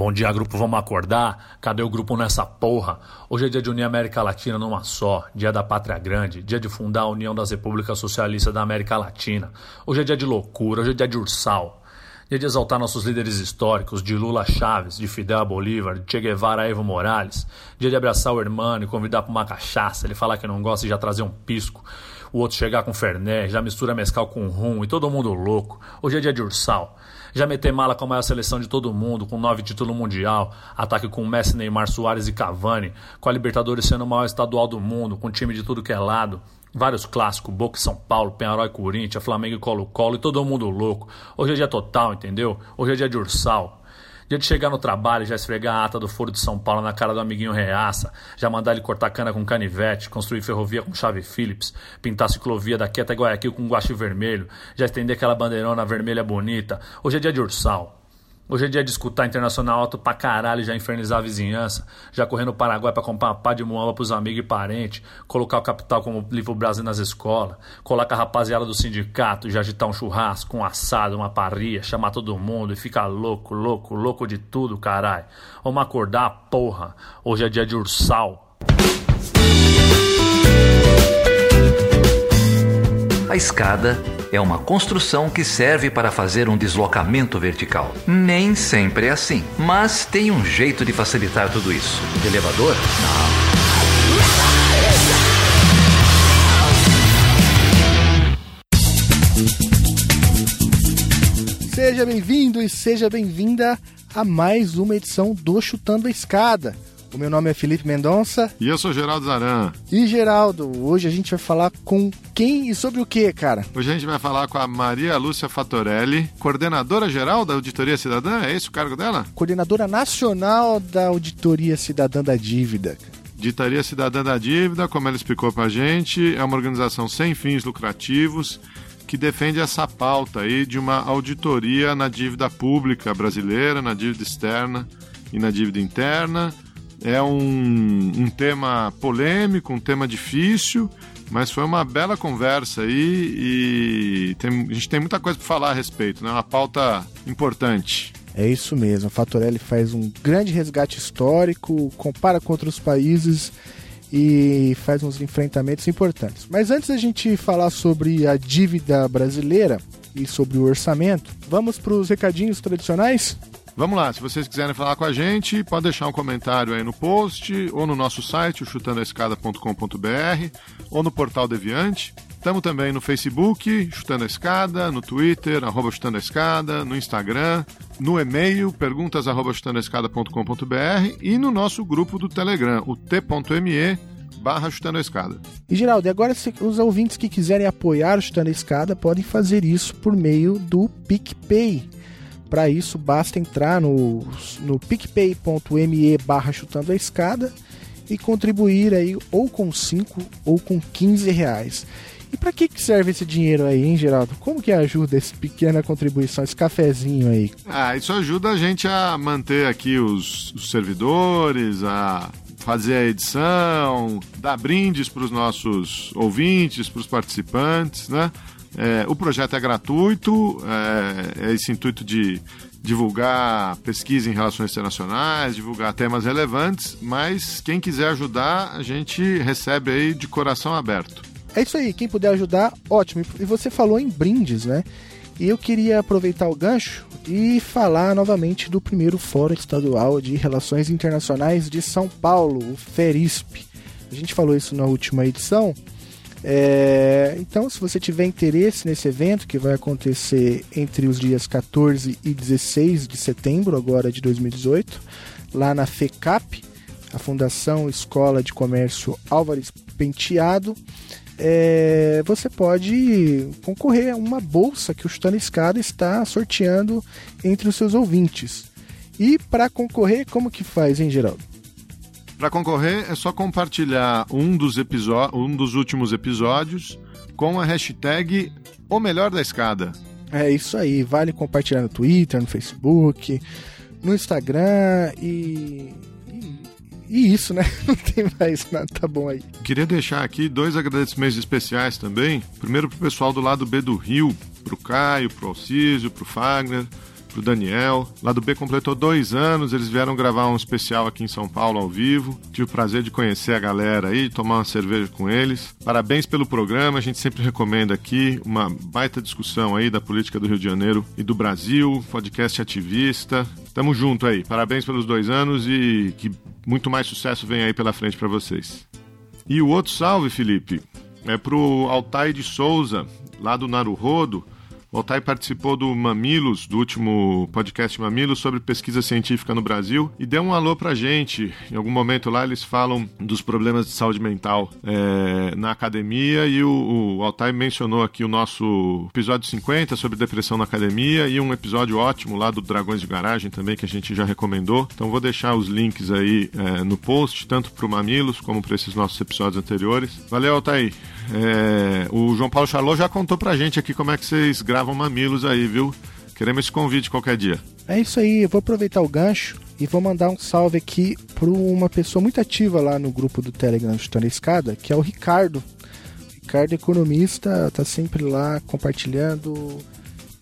Bom dia, grupo, vamos acordar? Cadê o grupo nessa porra? Hoje é dia de unir a América Latina numa só, dia da pátria grande, dia de fundar a União das Repúblicas Socialistas da América Latina. Hoje é dia de loucura, hoje é dia de ursal. Dia de exaltar nossos líderes históricos, de Lula Chaves, de Fidel Bolívar, de Che Guevara Evo Morales. Dia de abraçar o irmão e convidar para uma cachaça, ele falar que não gosta e já trazer um pisco. O outro chegar com Ferné, já mistura mescal com rum e todo mundo louco. Hoje é dia de ursal. Já meter mala com a maior seleção de todo mundo, com nove títulos mundial, ataque com Messi, Neymar, Soares e Cavani, com a Libertadores sendo o maior estadual do mundo, com time de tudo que é lado. Vários clássicos, Boca e São Paulo, Penharol e Corinthians, Flamengo e Colo-Colo e todo mundo louco. Hoje é dia total, entendeu? Hoje é dia de Ursal. Dia de chegar no trabalho, já esfregar a ata do Foro de São Paulo na cara do amiguinho reaça, já mandar ele cortar cana com canivete, construir ferrovia com chave Phillips, pintar ciclovia daqui até Guayaquil com guache vermelho, já estender aquela bandeirona vermelha bonita. Hoje é dia de ursal. Hoje é dia de escutar internacional alto pra caralho, já infernizar a vizinhança, já correr no Paraguai pra comprar uma pá de muamba pros amigos e parentes, colocar o capital como livro Brasil nas escolas, colocar a rapaziada do sindicato, já agitar um churrasco, um assado, uma parria, chamar todo mundo e ficar louco, louco, louco de tudo, caralho. Vamos acordar, porra. Hoje é dia de ursal. A escada é uma construção que serve para fazer um deslocamento vertical. Nem sempre é assim, mas tem um jeito de facilitar tudo isso. De elevador? Não. Seja bem-vindo e seja bem-vinda a mais uma edição do Chutando a Escada. O meu nome é Felipe Mendonça. E eu sou Geraldo Zaran. E Geraldo, hoje a gente vai falar com quem e sobre o que, cara? Hoje a gente vai falar com a Maria Lúcia Fatorelli, coordenadora geral da Auditoria Cidadã. É esse o cargo dela? Coordenadora nacional da Auditoria Cidadã da Dívida. Auditoria Cidadã da Dívida, como ela explicou pra gente, é uma organização sem fins lucrativos que defende essa pauta aí de uma auditoria na dívida pública brasileira, na dívida externa e na dívida interna é um, um tema polêmico, um tema difícil, mas foi uma bela conversa aí e tem, a gente tem muita coisa para falar a respeito, né? Uma pauta importante. É isso mesmo. A Fatorelli faz um grande resgate histórico, compara com outros países e faz uns enfrentamentos importantes. Mas antes da gente falar sobre a dívida brasileira e sobre o orçamento, vamos para os recadinhos tradicionais? Vamos lá, se vocês quiserem falar com a gente, pode deixar um comentário aí no post, ou no nosso site, chutandoaescada.com.br, ou no portal Deviante. Estamos também no Facebook, Chutando a Escada, no Twitter, arroba Chutando a Escada, no Instagram, no e-mail, perguntas arroba e no nosso grupo do Telegram, o t.me barra Chutando a Escada. E Geraldo, agora os ouvintes que quiserem apoiar o Chutando a Escada podem fazer isso por meio do PicPay para isso, basta entrar no, no picpay.me barra chutando a escada e contribuir aí ou com 5 ou com 15 reais. E para que, que serve esse dinheiro aí, hein, Geraldo? Como que ajuda essa pequena contribuição, esse cafezinho aí? Ah, isso ajuda a gente a manter aqui os, os servidores, a fazer a edição, dar brindes para os nossos ouvintes, para os participantes, né? É, o projeto é gratuito, é, é esse intuito de divulgar pesquisa em relações internacionais, divulgar temas relevantes, mas quem quiser ajudar, a gente recebe aí de coração aberto. É isso aí, quem puder ajudar, ótimo. E você falou em brindes, né? E eu queria aproveitar o gancho e falar novamente do primeiro Fórum Estadual de Relações Internacionais de São Paulo, o FERISP. A gente falou isso na última edição, é, então, se você tiver interesse nesse evento, que vai acontecer entre os dias 14 e 16 de setembro, agora de 2018, lá na FECAP, a Fundação Escola de Comércio Álvares Penteado, é, você pode concorrer a uma bolsa que o Chutando Escada está sorteando entre os seus ouvintes. E para concorrer, como que faz, hein, Geraldo? Para concorrer é só compartilhar um dos, um dos últimos episódios com a hashtag O Melhor da Escada. É isso aí, vale compartilhar no Twitter, no Facebook, no Instagram e. E, isso, né? Não tem mais nada, tá bom aí. Queria deixar aqui dois agradecimentos especiais também. Primeiro pro pessoal do lado B do Rio, pro Caio, pro Alcísio, pro Fagner pro Daniel. Lá do B completou dois anos, eles vieram gravar um especial aqui em São Paulo ao vivo. Tive o prazer de conhecer a galera aí, tomar uma cerveja com eles. Parabéns pelo programa, a gente sempre recomenda aqui uma baita discussão aí da política do Rio de Janeiro e do Brasil, podcast ativista. Tamo junto aí, parabéns pelos dois anos e que muito mais sucesso vem aí pela frente para vocês. E o outro salve, Felipe, é pro Altai de Souza, lá do Naruhodo. O Altai participou do Mamilos, do último podcast Mamilos, sobre pesquisa científica no Brasil, e deu um alô pra gente. Em algum momento lá eles falam dos problemas de saúde mental é, na academia, e o, o Altai mencionou aqui o nosso episódio 50 sobre depressão na academia, e um episódio ótimo lá do Dragões de Garagem também, que a gente já recomendou. Então vou deixar os links aí é, no post, tanto pro Mamilos como para esses nossos episódios anteriores. Valeu, Altai! É, o João Paulo Charlot já contou pra gente aqui como é que vocês gravam mamilos aí, viu? Queremos esse convite qualquer dia. É isso aí, eu vou aproveitar o gancho e vou mandar um salve aqui para uma pessoa muito ativa lá no grupo do Telegram Chutando a Escada, que é o Ricardo. Ricardo, economista, tá sempre lá compartilhando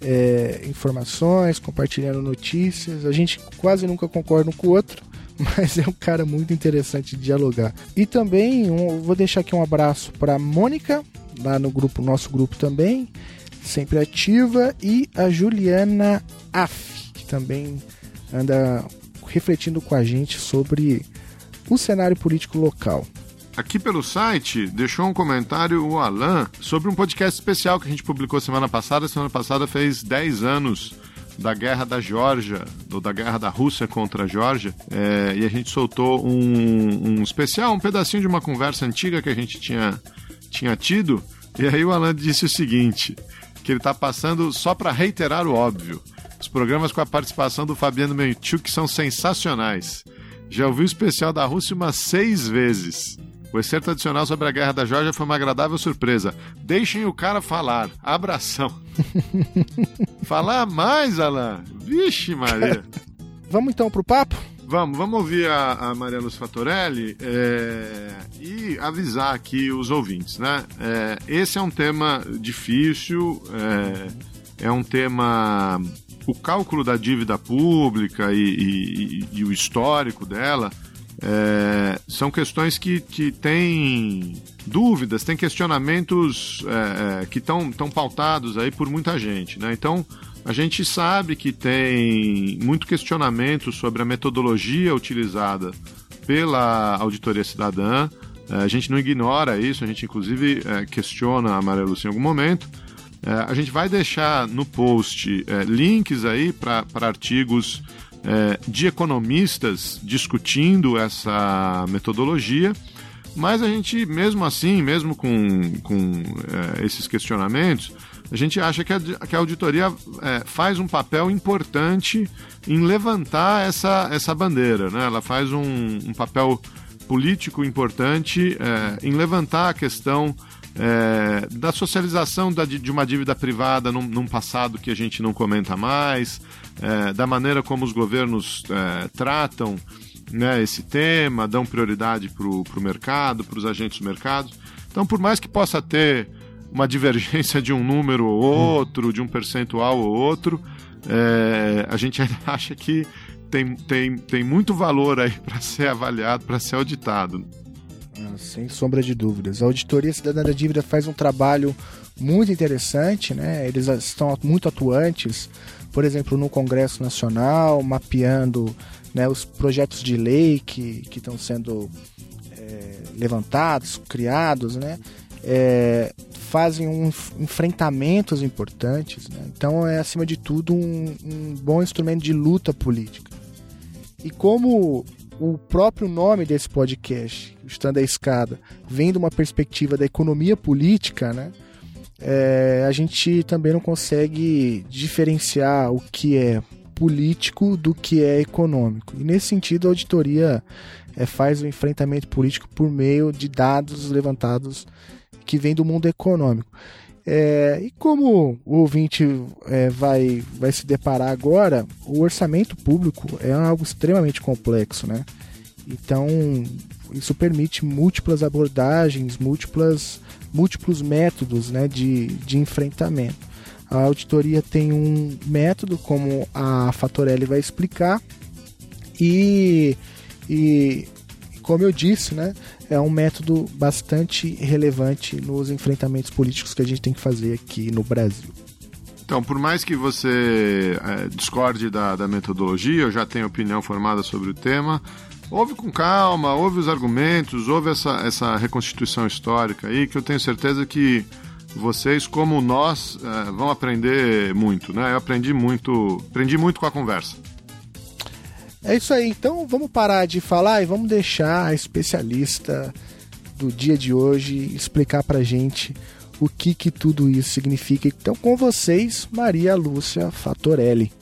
é, informações, compartilhando notícias. A gente quase nunca concorda um com o outro, mas é um cara muito interessante de dialogar. E também um, vou deixar aqui um abraço para Mônica, lá no grupo, nosso grupo também, sempre ativa, e a Juliana Aff, que também anda refletindo com a gente sobre o cenário político local. Aqui pelo site, deixou um comentário o Alan sobre um podcast especial que a gente publicou semana passada. Semana passada fez 10 anos da guerra da Geórgia, ou da guerra da Rússia contra a Geórgia, é, e a gente soltou um, um especial, um pedacinho de uma conversa antiga que a gente tinha, tinha tido, e aí o Alan disse o seguinte, que ele está passando só para reiterar o óbvio. Os programas com a participação do Fabiano Menchuk são sensacionais. Já ouvi o especial da Rússia umas seis vezes. O excerto adicional sobre a Guerra da Geórgia foi uma agradável surpresa. Deixem o cara falar. Abração. falar mais, Alan? Vixe, Maria. Vamos então pro papo? Vamos, vamos ouvir a, a Maria Luz Fatorelli é, e avisar aqui os ouvintes, né? É, esse é um tema difícil, é, é um tema. O cálculo da dívida pública e, e, e o histórico dela é, são questões que, que têm dúvidas, têm questionamentos é, é que estão pautados aí por muita gente. Né? Então, a gente sabe que tem muito questionamento sobre a metodologia utilizada pela Auditoria Cidadã. É, a gente não ignora isso, a gente inclusive é, questiona a Amarelo em algum momento. A gente vai deixar no post links aí para artigos é, de economistas discutindo essa metodologia, mas a gente, mesmo assim, mesmo com, com é, esses questionamentos, a gente acha que a, que a auditoria é, faz um papel importante em levantar essa, essa bandeira, né? ela faz um, um papel político importante é, em levantar a questão é, da socialização da, de uma dívida privada num, num, passado que a gente não comenta mais, é, da maneira como os governos é, tratam né, esse tema, dão prioridade para o mercado, para os agentes do mercado. Então, por mais que possa ter uma divergência de um número ou outro, de um percentual ou outro, é, a gente acha que tem, tem, tem muito valor aí para ser avaliado, para ser auditado. Ah, sem sombra de dúvidas. A Auditoria Cidadã da Dívida faz um trabalho muito interessante, né? Eles estão muito atuantes, por exemplo, no Congresso Nacional, mapeando né, os projetos de lei que, estão sendo é, levantados, criados, né? É, fazem um, enfrentamentos importantes. Né? Então é, acima de tudo, um, um bom instrumento de luta política. E como o próprio nome desse podcast, Estando a Escada, vem de uma perspectiva da economia política, né? É, a gente também não consegue diferenciar o que é político do que é econômico. E nesse sentido, a auditoria é, faz o enfrentamento político por meio de dados levantados que vêm do mundo econômico. É, e como o ouvinte é, vai, vai se deparar agora, o orçamento público é algo extremamente complexo, né? Então, isso permite múltiplas abordagens, múltiplas, múltiplos métodos né, de, de enfrentamento. A auditoria tem um método, como a Fatorelli vai explicar, e, e como eu disse, né, é um método bastante relevante nos enfrentamentos políticos que a gente tem que fazer aqui no Brasil. Então, por mais que você é, discorde da, da metodologia, eu já tenho opinião formada sobre o tema, ouve com calma, ouve os argumentos, ouve essa, essa reconstituição histórica aí, que eu tenho certeza que vocês, como nós, é, vão aprender muito, né? Eu aprendi muito, aprendi muito com a conversa. É isso aí, então vamos parar de falar e vamos deixar a especialista do dia de hoje explicar pra gente o que, que tudo isso significa. Então, com vocês, Maria Lúcia Fatorelli.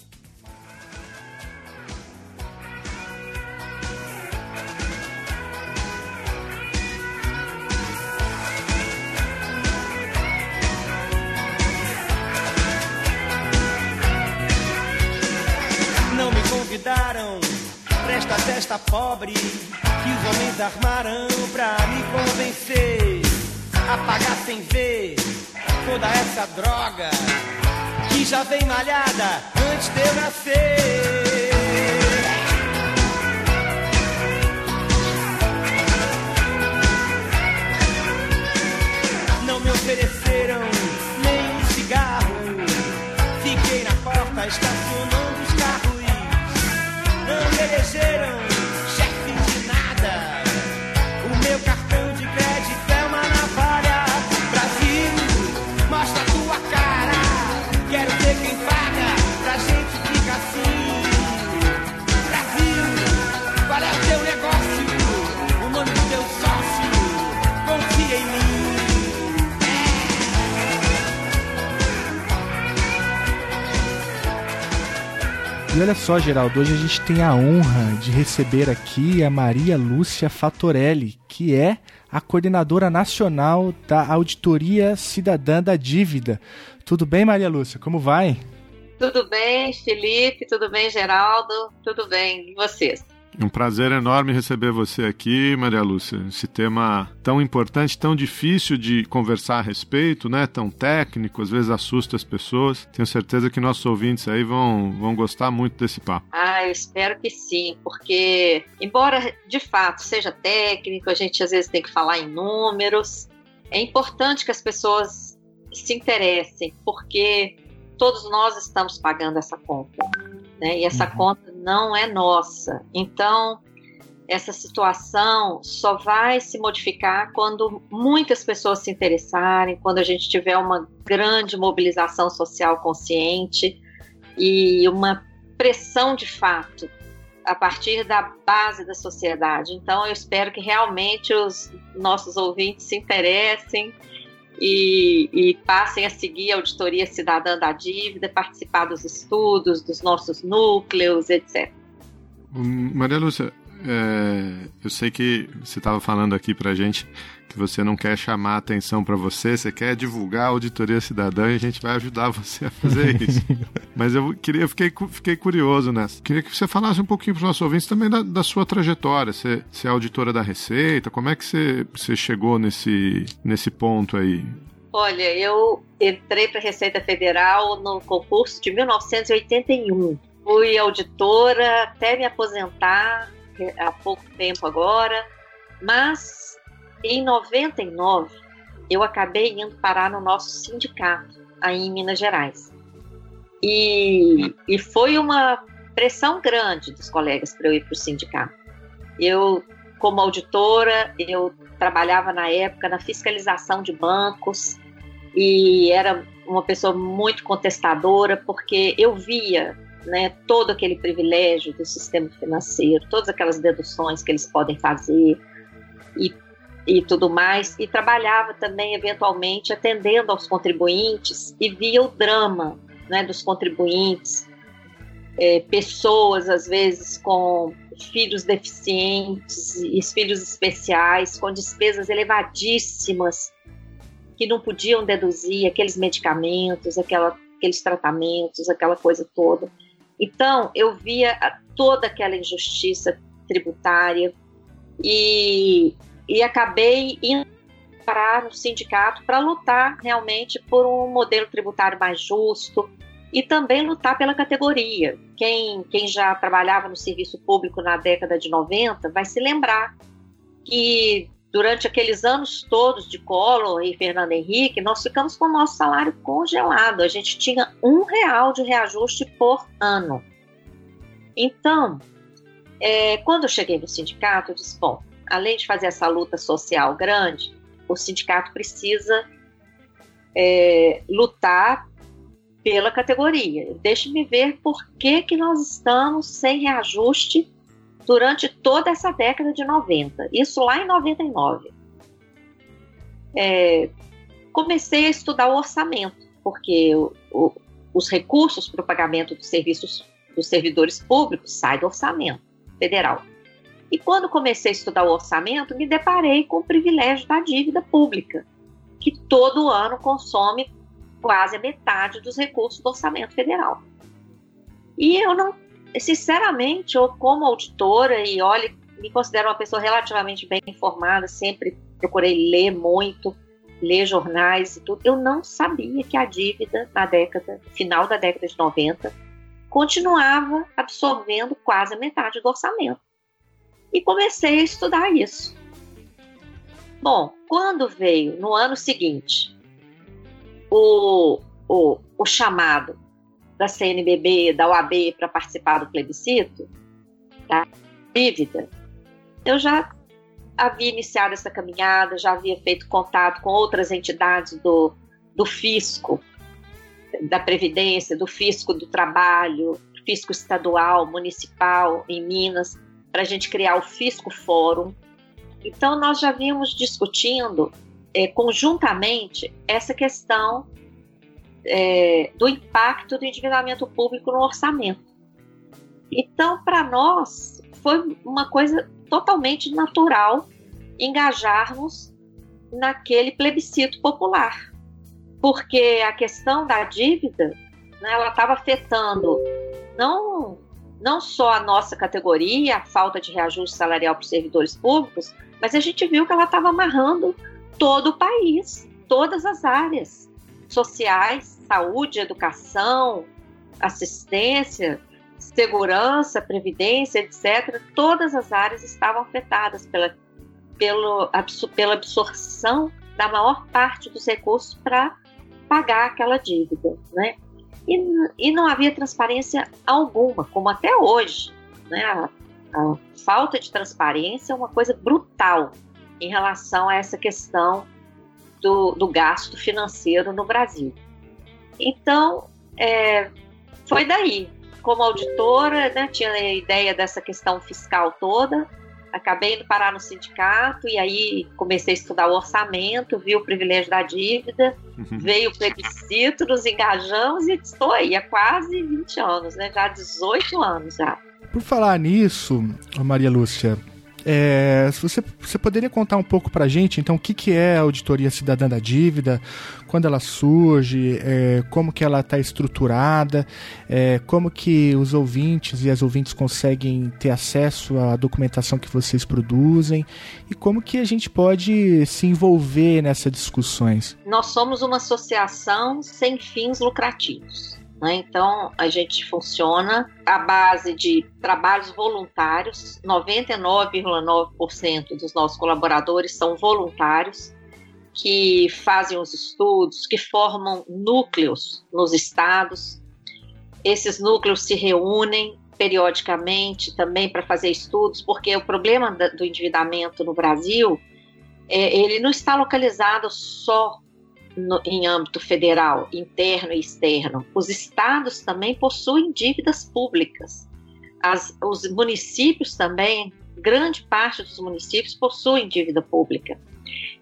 Só, Geraldo, hoje a gente tem a honra de receber aqui a Maria Lúcia Fatorelli, que é a coordenadora nacional da Auditoria Cidadã da Dívida. Tudo bem, Maria Lúcia? Como vai? Tudo bem, Felipe? Tudo bem, Geraldo? Tudo bem. E vocês? Um prazer enorme receber você aqui, Maria Lúcia. Esse tema tão importante, tão difícil de conversar a respeito, né? Tão técnico, às vezes assusta as pessoas. Tenho certeza que nossos ouvintes aí vão, vão gostar muito desse papo. Ah, eu espero que sim, porque, embora de fato seja técnico, a gente às vezes tem que falar em números, é importante que as pessoas se interessem, porque todos nós estamos pagando essa conta. Né? E essa Uhum. conta não é nossa. Então, essa situação só vai se modificar quando muitas pessoas se interessarem, quando a gente tiver uma grande mobilização social consciente e uma pressão de fato a partir da base da sociedade. Então, eu espero que realmente os nossos ouvintes se interessem e, e passem a seguir a Auditoria Cidadã da Dívida, participar dos estudos, dos nossos núcleos, etc. Maria Lúcia, é, eu sei que você estava falando aqui pra gente que você não quer chamar atenção para você, você quer divulgar a auditoria cidadã e a gente vai ajudar você a fazer isso. Mas eu queria, eu fiquei, fiquei curioso nessa. Queria que você falasse um pouquinho para os nossos ouvintes também da, da sua trajetória. Você, você é auditora da Receita, como é que você, você chegou nesse, nesse ponto aí? Olha, eu entrei para a Receita Federal no concurso de 1981. Fui auditora até me aposentar há pouco tempo agora, mas em 99 eu acabei indo parar no nosso sindicato aí em Minas Gerais. E, e foi uma pressão grande dos colegas para eu ir para o sindicato. Eu, como auditora, eu trabalhava na época na fiscalização de bancos e era uma pessoa muito contestadora porque eu via né, todo aquele privilégio do sistema financeiro, todas aquelas deduções que eles podem fazer e, e tudo mais, e trabalhava também eventualmente atendendo aos contribuintes e via o drama né, dos contribuintes, é, pessoas às vezes com filhos deficientes e filhos especiais, com despesas elevadíssimas que não podiam deduzir aqueles medicamentos, aquela, aqueles tratamentos, aquela coisa toda. Então, eu via toda aquela injustiça tributária e, e acabei indo parar no sindicato para lutar realmente por um modelo tributário mais justo e também lutar pela categoria. Quem, quem já trabalhava no serviço público na década de 90 vai se lembrar que durante aqueles anos todos de Collor e Fernando Henrique, nós ficamos com o nosso salário congelado. A gente tinha um real de reajuste por ano. Então, é, quando eu cheguei no sindicato, eu disse: bom, além de fazer essa luta social grande, o sindicato precisa é, lutar pela categoria. Deixe-me ver por que, que nós estamos sem reajuste durante toda essa década de 90. Isso lá em 99. É, comecei a estudar o orçamento, porque o, o, os recursos para o pagamento dos serviços dos servidores públicos saem do orçamento federal. E quando comecei a estudar o orçamento, me deparei com o privilégio da dívida pública, que todo ano consome quase a metade dos recursos do orçamento federal. E eu não, sinceramente, eu como auditora, e olhe, me considero uma pessoa relativamente bem informada, sempre procurei ler muito, ler jornais e tudo, eu não sabia que a dívida na década, final da década de 90, continuava absorvendo quase a metade do orçamento e comecei a estudar isso. Bom, quando veio no ano seguinte o, o, o chamado da CNBB, da OAB para participar do plebiscito, da dívida, eu já havia iniciado essa caminhada, já havia feito contato com outras entidades do, do fisco, da Previdência, do fisco do trabalho, fisco estadual, municipal em Minas, para a gente criar o Fisco Fórum. Então, nós já vimos discutindo é, conjuntamente essa questão é, do impacto do endividamento público no orçamento. Então, para nós, foi uma coisa totalmente natural engajarmos naquele plebiscito popular, porque a questão da dívida né, ela estava afetando não não só a nossa categoria, a falta de reajuste salarial para os servidores públicos, mas a gente viu que ela estava amarrando todo o país, todas as áreas sociais, saúde, educação, assistência, segurança, previdência, etc. Todas as áreas estavam afetadas pela, pelo, pela absorção da maior parte dos recursos para pagar aquela dívida, né? E, e não havia transparência alguma, como até hoje. Né? A, a falta de transparência é uma coisa brutal em relação a essa questão do, do gasto financeiro no Brasil. Então, é, foi daí. Como auditora, né, tinha a ideia dessa questão fiscal toda, acabei indo parar no sindicato e aí comecei a estudar o orçamento, vi o privilégio da dívida, uhum. veio o plebiscito, nos engajamos e estou aí há quase 20 anos, né? Já 18 anos já. Por falar nisso, Maria Lúcia, é, você, você poderia contar um pouco para a gente, então, o que, que é a Auditoria Cidadã da Dívida, quando ela surge, é, como que ela está estruturada, é, como que os ouvintes e as ouvintes conseguem ter acesso à documentação que vocês produzem e como que a gente pode se envolver nessas discussões. Nós somos uma associação sem fins lucrativos. Né? Então, a gente funciona à base de trabalhos voluntários, 99,9% dos nossos colaboradores são voluntários, que fazem os estudos, que formam núcleos nos estados. Esses núcleos se reúnem periodicamente também para fazer estudos, porque o problema do endividamento no Brasil, é, ele não está localizado só no, em âmbito federal, interno e externo, os estados também possuem dívidas públicas. As, os municípios também, grande parte dos municípios possuem dívida pública.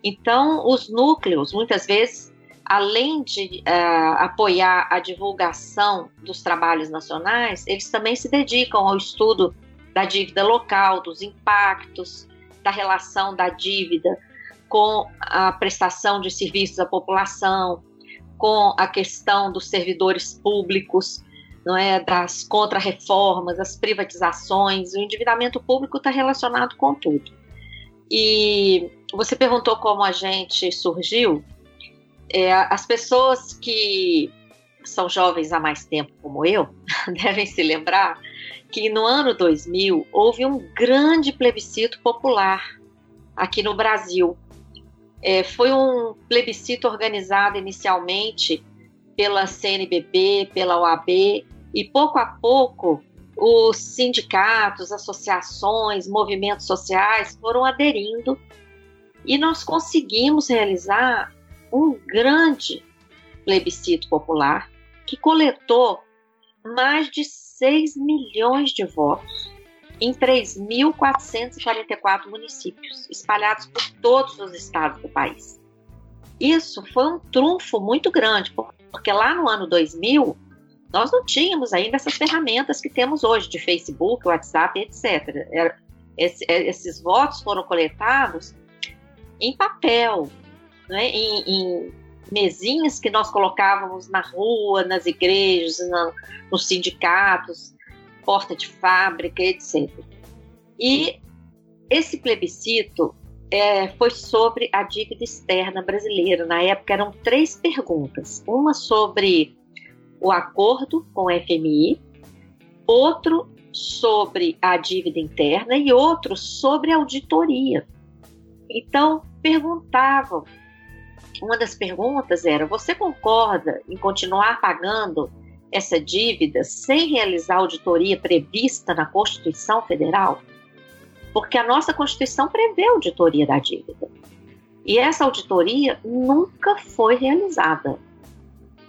Então, os núcleos, muitas vezes, além de uh, apoiar a divulgação dos trabalhos nacionais, eles também se dedicam ao estudo da dívida local, dos impactos, da relação da dívida com a prestação de serviços à população, com a questão dos servidores públicos, não é, das contrarreformas, das privatizações, o endividamento público está relacionado com tudo. E você perguntou como a gente surgiu. É, as pessoas que são jovens há mais tempo, como eu, devem se lembrar que no ano 2000 houve um grande plebiscito popular aqui no Brasil. É, foi um plebiscito organizado inicialmente pela CNBB, pela OAB, e pouco a pouco os sindicatos, associações, movimentos sociais foram aderindo e nós conseguimos realizar um grande plebiscito popular que coletou mais de 6 milhões de votos em 3.444 municípios, espalhados por todos os estados do país. Isso foi um trunfo muito grande, porque lá no ano 2000, nós não tínhamos ainda essas ferramentas que temos hoje, de Facebook, WhatsApp, etc. esses votos foram coletados em papel, né, em, em mesinhas que nós colocávamos na rua, nas igrejas, nos sindicatos, porta de fábrica, etc. E esse plebiscito é, foi sobre a dívida externa brasileira. Na época eram três perguntas: uma sobre o acordo com o FMI, outro sobre a dívida interna e outro sobre auditoria. Então, perguntavam. Uma das perguntas era: você concorda em continuar pagando essa dívida sem realizar a auditoria prevista na Constituição Federal? Porque a nossa Constituição prevê a auditoria da dívida. E essa auditoria nunca foi realizada.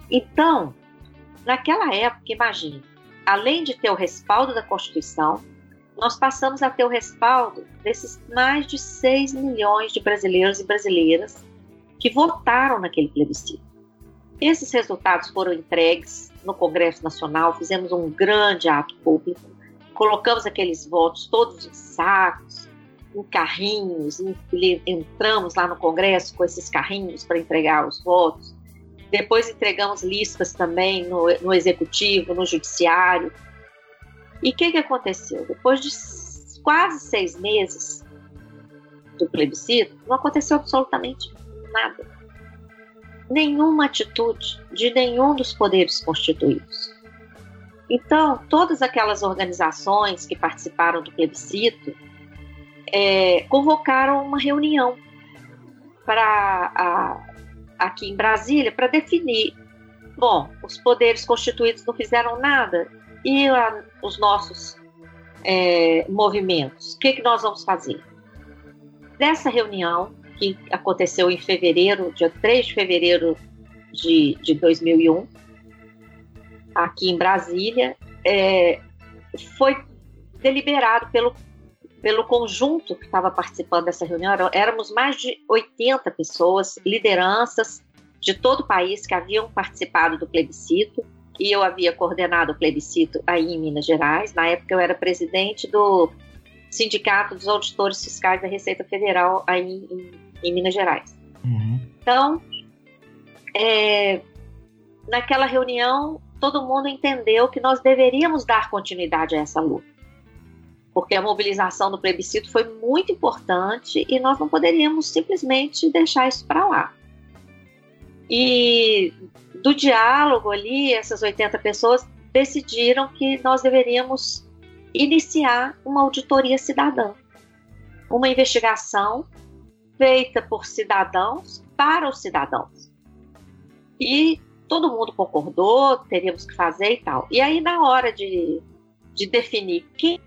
Então, naquela época, imagine, além de ter o respaldo da Constituição, nós passamos a ter o respaldo desses mais de 6 milhões de brasileiros e brasileiras que votaram naquele plebiscito. Esses resultados foram entregues no Congresso Nacional, fizemos um grande ato público, colocamos aqueles votos todos em sacos, em carrinhos, entramos lá no Congresso com esses carrinhos para entregar os votos. Depois entregamos listas também no, no Executivo, no Judiciário, e o que, que aconteceu? Depois de quase seis meses do plebiscito, não aconteceu absolutamente nada. Nenhuma atitude de nenhum dos poderes constituídos. Então, todas aquelas organizações que participaram do plebiscito é, convocaram uma reunião para aqui em Brasília para definir. Bom, os poderes constituídos não fizeram nada, e a, os nossos é, movimentos. O que, que nós vamos fazer? Dessa reunião, que aconteceu em fevereiro, dia 3 de fevereiro de, de 2001, aqui em Brasília, é, foi deliberado pelo, pelo conjunto que estava participando dessa reunião. Éramos mais de 80 pessoas, lideranças de todo o país que haviam participado do plebiscito e eu havia coordenado o plebiscito aí em Minas Gerais. Na época eu era presidente do Sindicato dos Auditores Fiscais da Receita Federal aí em, em Minas Gerais. Uhum. Então, é, naquela reunião, todo mundo entendeu que nós deveríamos dar continuidade a essa luta. Porque a mobilização do plebiscito foi muito importante e nós não poderíamos simplesmente deixar isso para lá. E do diálogo ali, essas 80 pessoas decidiram que nós deveríamos iniciar uma auditoria cidadã, uma investigação feita por cidadãos para os cidadãos. E todo mundo concordou, teríamos que fazer e tal. E aí, na hora de, de definir quem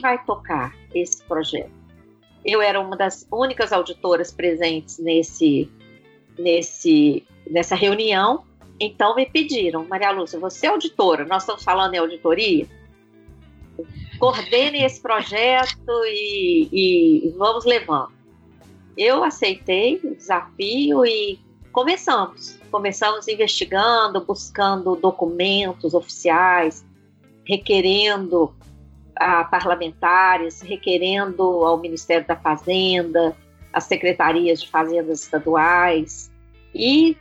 vai tocar esse projeto, eu era uma das únicas auditoras presentes nesse, nesse nessa reunião. Então me pediram, Maria Lúcia, você é auditora, nós estamos falando em auditoria, coordene esse projeto e, e vamos levando. Eu aceitei o desafio e começamos. Começamos investigando, buscando documentos oficiais, requerendo a parlamentares, requerendo ao Ministério da Fazenda, às secretarias de fazendas estaduais e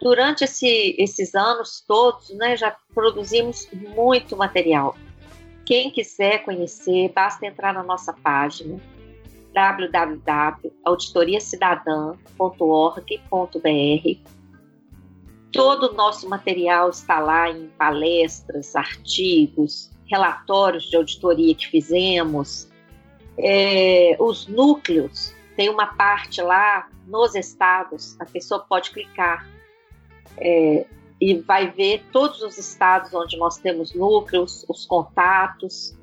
durante esse, esses anos todos, né, já produzimos muito material. Quem quiser conhecer, basta entrar na nossa página www.auditoriacidadã.org.br. Todo o nosso material está lá em palestras, artigos, relatórios de auditoria que fizemos, é, os núcleos, tem uma parte lá nos estados, a pessoa pode clicar é, e vai ver todos os estados onde nós temos núcleos, os contatos,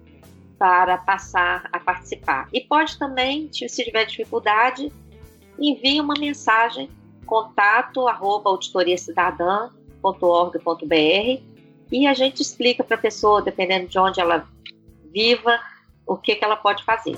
para passar a participar. E pode também, se tiver dificuldade, envie uma mensagem contato arroba auditoriacidadã.org.br e a gente explica para a pessoa, dependendo de onde ela viva, o que, que ela pode fazer.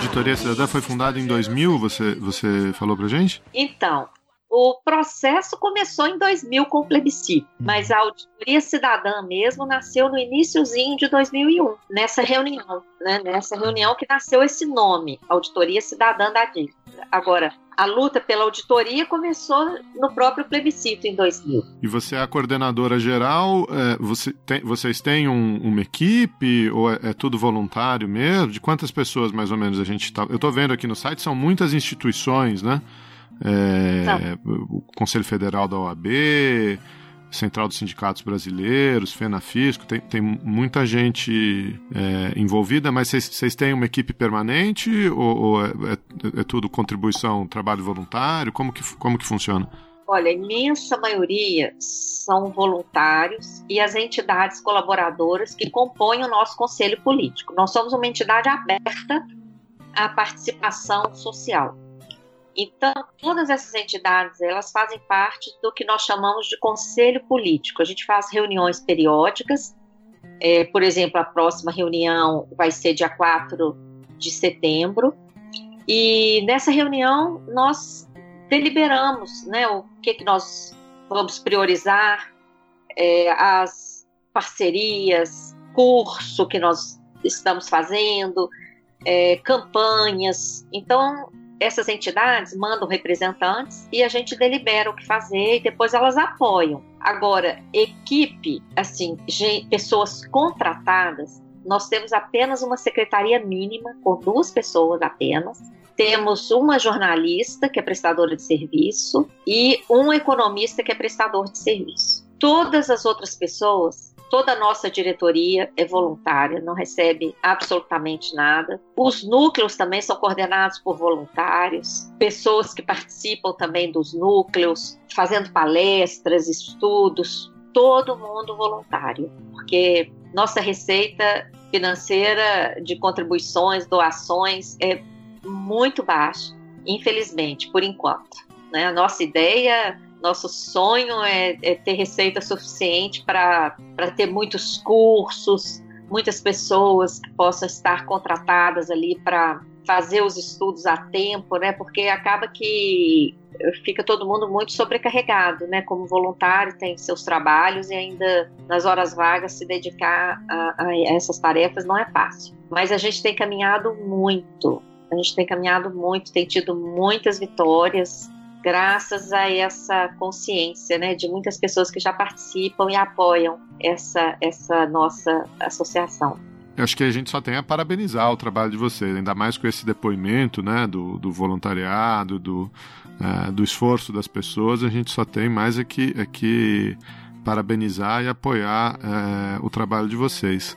Auditoria Cidadã foi fundada em 2000, você, você falou pra gente? Então, o processo começou em 2000 com o plebiscito, mas a auditoria cidadã mesmo nasceu no iníciozinho de 2001, nessa reunião, né? Nessa reunião que nasceu esse nome, Auditoria Cidadã da Agora, a luta pela auditoria começou no próprio plebiscito em 2000. E você é a coordenadora geral, é, você tem- vocês têm um- uma equipe ou é, é tudo voluntário mesmo? De quantas pessoas mais ou menos a gente está? Eu estou vendo aqui no site, são muitas instituições, né? É, o Conselho Federal da OAB, Central dos Sindicatos Brasileiros, FENAFISCO, tem, tem muita gente é, envolvida, mas vocês- têm uma equipe permanente ou, ou é, é- é tudo contribuição, trabalho voluntário? Como que, como que funciona? Olha, a imensa maioria são voluntários e as entidades colaboradoras que compõem o nosso conselho político. Nós somos uma entidade aberta à participação social. Então, todas essas entidades, elas fazem parte do que nós chamamos de conselho político. A gente faz reuniões periódicas. É, por exemplo, a próxima reunião vai ser dia 4 de setembro. E nessa reunião, nós deliberamos né, o que, que nós vamos priorizar, é, as parcerias, curso que nós estamos fazendo, é, campanhas. Então, essas entidades mandam representantes e a gente delibera o que fazer e depois elas apoiam. Agora, equipe, assim, pessoas contratadas, nós temos apenas uma secretaria mínima, com duas pessoas apenas. Temos uma jornalista, que é prestadora de serviço, e um economista, que é prestador de serviço. Todas as outras pessoas, toda a nossa diretoria é voluntária, não recebe absolutamente nada. Os núcleos também são coordenados por voluntários, pessoas que participam também dos núcleos, fazendo palestras, estudos, todo mundo voluntário, porque nossa receita financeira de contribuições, doações é muito baixa, infelizmente, por enquanto. Né? A nossa ideia, nosso sonho é, é ter receita suficiente para ter muitos cursos, muitas pessoas que possam estar contratadas ali para fazer os estudos a tempo, né? Porque acaba que fica todo mundo muito sobrecarregado, né? Como voluntário tem seus trabalhos e ainda nas horas vagas se dedicar a, a essas tarefas não é fácil. Mas a gente tem caminhado muito, a gente tem caminhado muito, tem tido muitas vitórias graças a essa consciência, né, de muitas pessoas que já participam e apoiam essa essa nossa associação. Eu acho que a gente só tem a parabenizar o trabalho de vocês, ainda mais com esse depoimento né, do, do voluntariado, do, uh, do esforço das pessoas, a gente só tem mais é que, é que parabenizar e apoiar uh, o trabalho de vocês.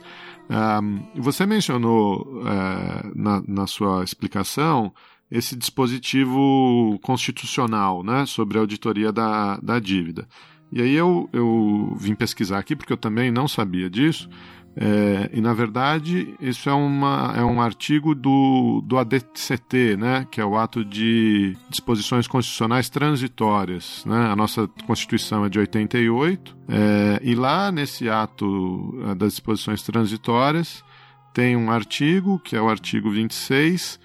Um, você mencionou uh, na, na sua explicação esse dispositivo constitucional né, sobre a auditoria da, da dívida. E aí eu, eu vim pesquisar aqui, porque eu também não sabia disso, é, e na verdade isso é, uma, é um artigo do, do ADCT, né, que é o ato de disposições constitucionais transitórias. Né? A nossa Constituição é de 88, é, e lá nesse ato é, das disposições transitórias tem um artigo, que é o artigo 26,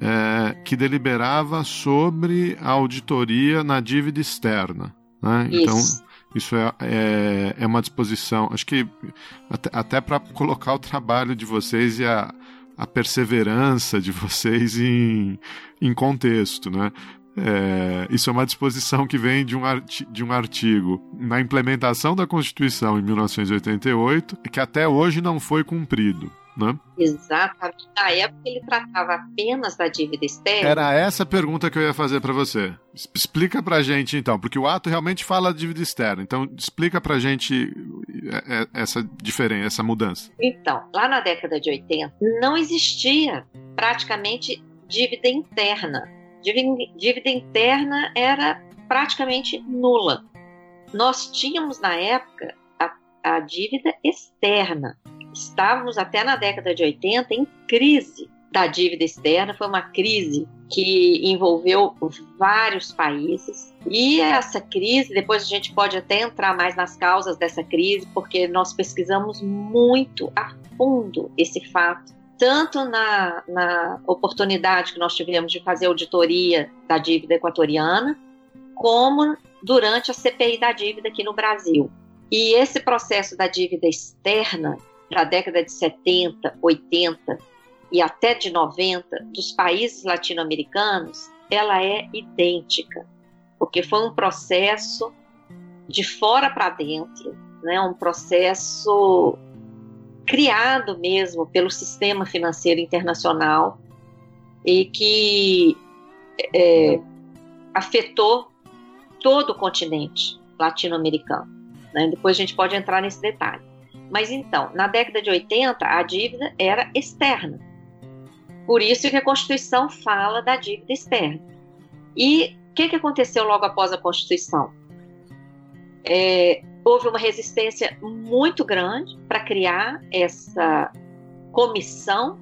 é, que deliberava sobre a auditoria na dívida externa. Né? Então, isso é, é, é, uma disposição, acho que até, até para colocar o trabalho de vocês e a, a perseverança de vocês em, em contexto, né? É, isso é uma disposição que vem de um, de um artigo na implementação da Constituição em 1988 que até hoje não foi cumprido. Né? Exatamente. Na época ele tratava apenas da dívida externa. Era essa a pergunta que eu ia fazer para você. Explica pra gente então, porque o ato realmente fala de dívida externa. Então explica pra gente é, é, essa diferença, essa mudança. Então, lá na década de 80 não existia praticamente dívida interna. Dívida, dívida interna era praticamente nula. Nós tínhamos na época a, a dívida externa estávamos até na década de 80 em crise da dívida externa, foi uma crise que envolveu vários países. E essa crise, depois a gente pode até entrar mais nas causas dessa crise, porque nós pesquisamos muito a fundo esse fato, tanto na, na oportunidade que nós tivemos de fazer auditoria da dívida equatoriana, como durante a CPI da dívida aqui no Brasil. E esse processo da dívida externa para a década de 70, 80 e até de 90 dos países latino-americanos, ela é idêntica, porque foi um processo de fora para dentro, né, um processo criado mesmo pelo sistema financeiro internacional e que é, afetou todo o continente latino-americano. Né? Depois a gente pode entrar nesse detalhe. Mas então, na década de 80, a dívida era externa. Por isso que a Constituição fala da dívida externa. E o que, que aconteceu logo após a Constituição? É, houve uma resistência muito grande para criar essa comissão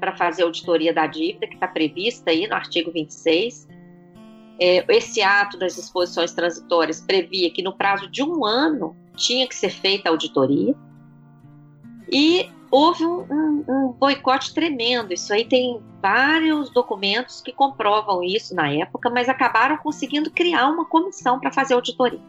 para fazer auditoria da dívida, que está prevista aí no artigo 26. É, esse ato das disposições transitórias previa que no prazo de um ano tinha que ser feita a auditoria. E houve um, um, um, boicote tremendo. Isso aí tem vários documentos que comprovam isso na época, mas acabaram conseguindo criar uma comissão para fazer auditoria.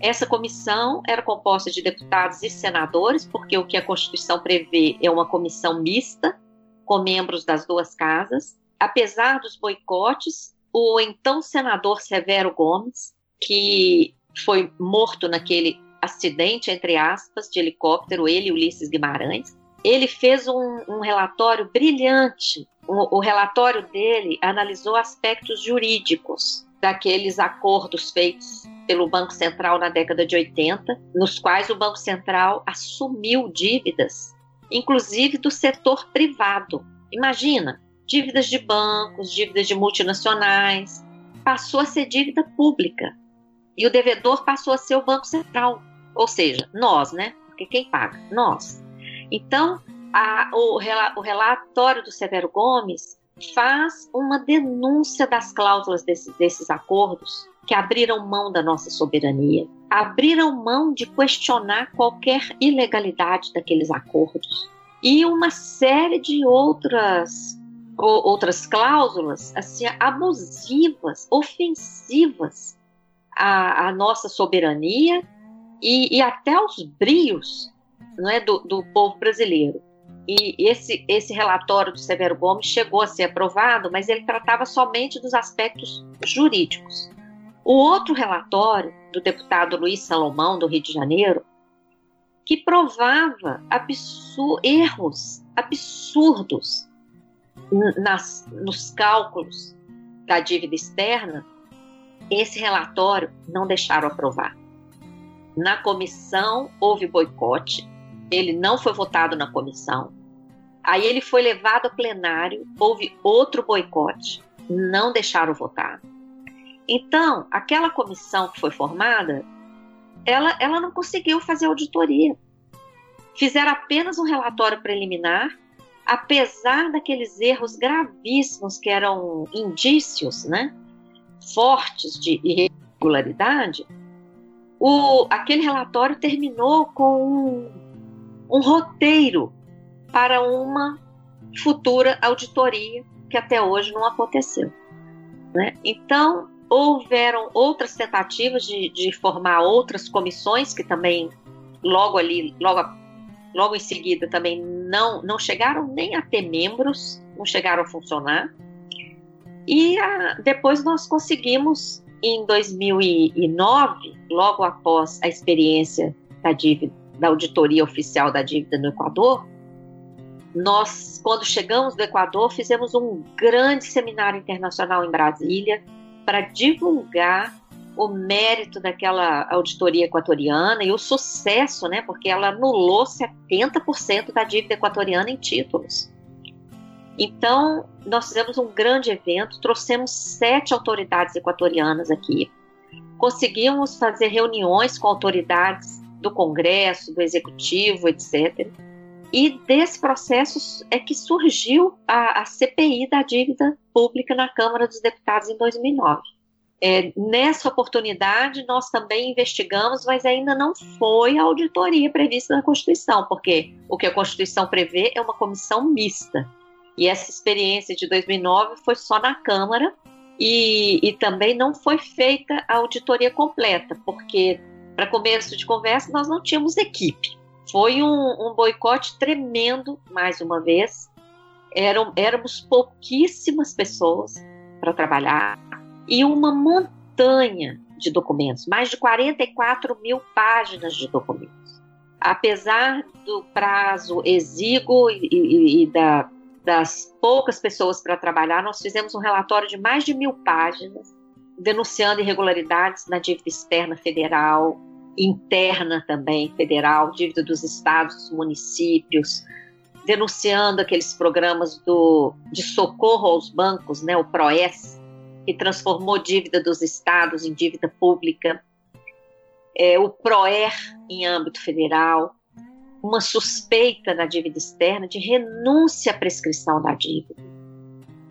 Essa comissão era composta de deputados e senadores, porque o que a Constituição prevê é uma comissão mista, com membros das duas casas. Apesar dos boicotes, o então senador Severo Gomes, que foi morto naquele acidente, entre aspas, de helicóptero, ele e Ulisses Guimarães. Ele fez um, um relatório brilhante. O, o relatório dele analisou aspectos jurídicos daqueles acordos feitos pelo Banco Central na década de 80, nos quais o Banco Central assumiu dívidas, inclusive do setor privado. Imagina, dívidas de bancos, dívidas de multinacionais, passou a ser dívida pública. E o devedor passou a ser o Banco Central, ou seja, nós, né? Porque quem paga? Nós. Então, a, o, o relatório do Severo Gomes faz uma denúncia das cláusulas desse, desses acordos que abriram mão da nossa soberania, abriram mão de questionar qualquer ilegalidade daqueles acordos e uma série de outras outras cláusulas assim abusivas, ofensivas a, a nossa soberania e, e, até os brios não é, do, do povo brasileiro. E esse, esse relatório do Severo Gomes chegou a ser aprovado, mas ele tratava somente dos aspectos jurídicos. O outro relatório do deputado Luiz Salomão, do Rio de Janeiro, que provava absur erros absurdos nas, nos cálculos da dívida externa, esse relatório não deixaram aprovar. Na comissão houve boicote, ele não foi votado na comissão. Aí ele foi levado a plenário, houve outro boicote, não deixaram votar. Então, aquela comissão que foi formada, ela, ela não conseguiu fazer auditoria. Fizeram apenas um relatório preliminar, apesar daqueles erros gravíssimos que eram indícios, né, fortes de irregularidade. O, aquele relatório terminou com um, um roteiro para uma futura auditoria que até hoje não aconteceu. Né? Então, houveram outras tentativas de, de, formar outras comissões que também logo ali, logo, logo em seguida também não, não chegaram nem a ter membros, não chegaram a funcionar. E a, depois nós conseguimos, em 2009, logo após a experiência da dívida, da auditoria oficial da dívida no Equador, nós, quando chegamos do Equador, fizemos um grande seminário internacional em Brasília para divulgar o mérito daquela auditoria equatoriana e o sucesso, né, porque ela anulou 70% da dívida equatoriana em títulos. Então, nós fizemos um grande evento, trouxemos sete autoridades equatorianas aqui, conseguimos fazer reuniões com autoridades do Congresso, do Executivo, etc e desse processo é que surgiu a, a CPI da dívida pública na Câmara dos Deputados em 2009. É, nessa oportunidade, nós também investigamos, mas ainda não foi a auditoria prevista na Constituição, porque o que a Constituição prevê é uma comissão mista. E essa experiência de 2009 foi só na Câmara e, e também não foi feita a auditoria completa, porque, para começo de conversa, nós não tínhamos equipe. Foi um, um boicote tremendo, mais uma vez. Eram, éramos pouquíssimas pessoas para trabalhar e uma montanha de documentos, mais de 44 mil páginas de documentos. Apesar do prazo exíguo e, e, e da, das poucas pessoas para trabalhar, nós fizemos um relatório de mais de mil páginas, denunciando irregularidades na dívida externa federal, interna também, federal, dívida dos estados, dos municípios, denunciando aqueles programas do, de socorro aos bancos, né, o PROES, que transformou dívida dos estados em dívida pública, é, o PROER em âmbito federal, uma suspeita na dívida externa de renúncia à prescrição da dívida.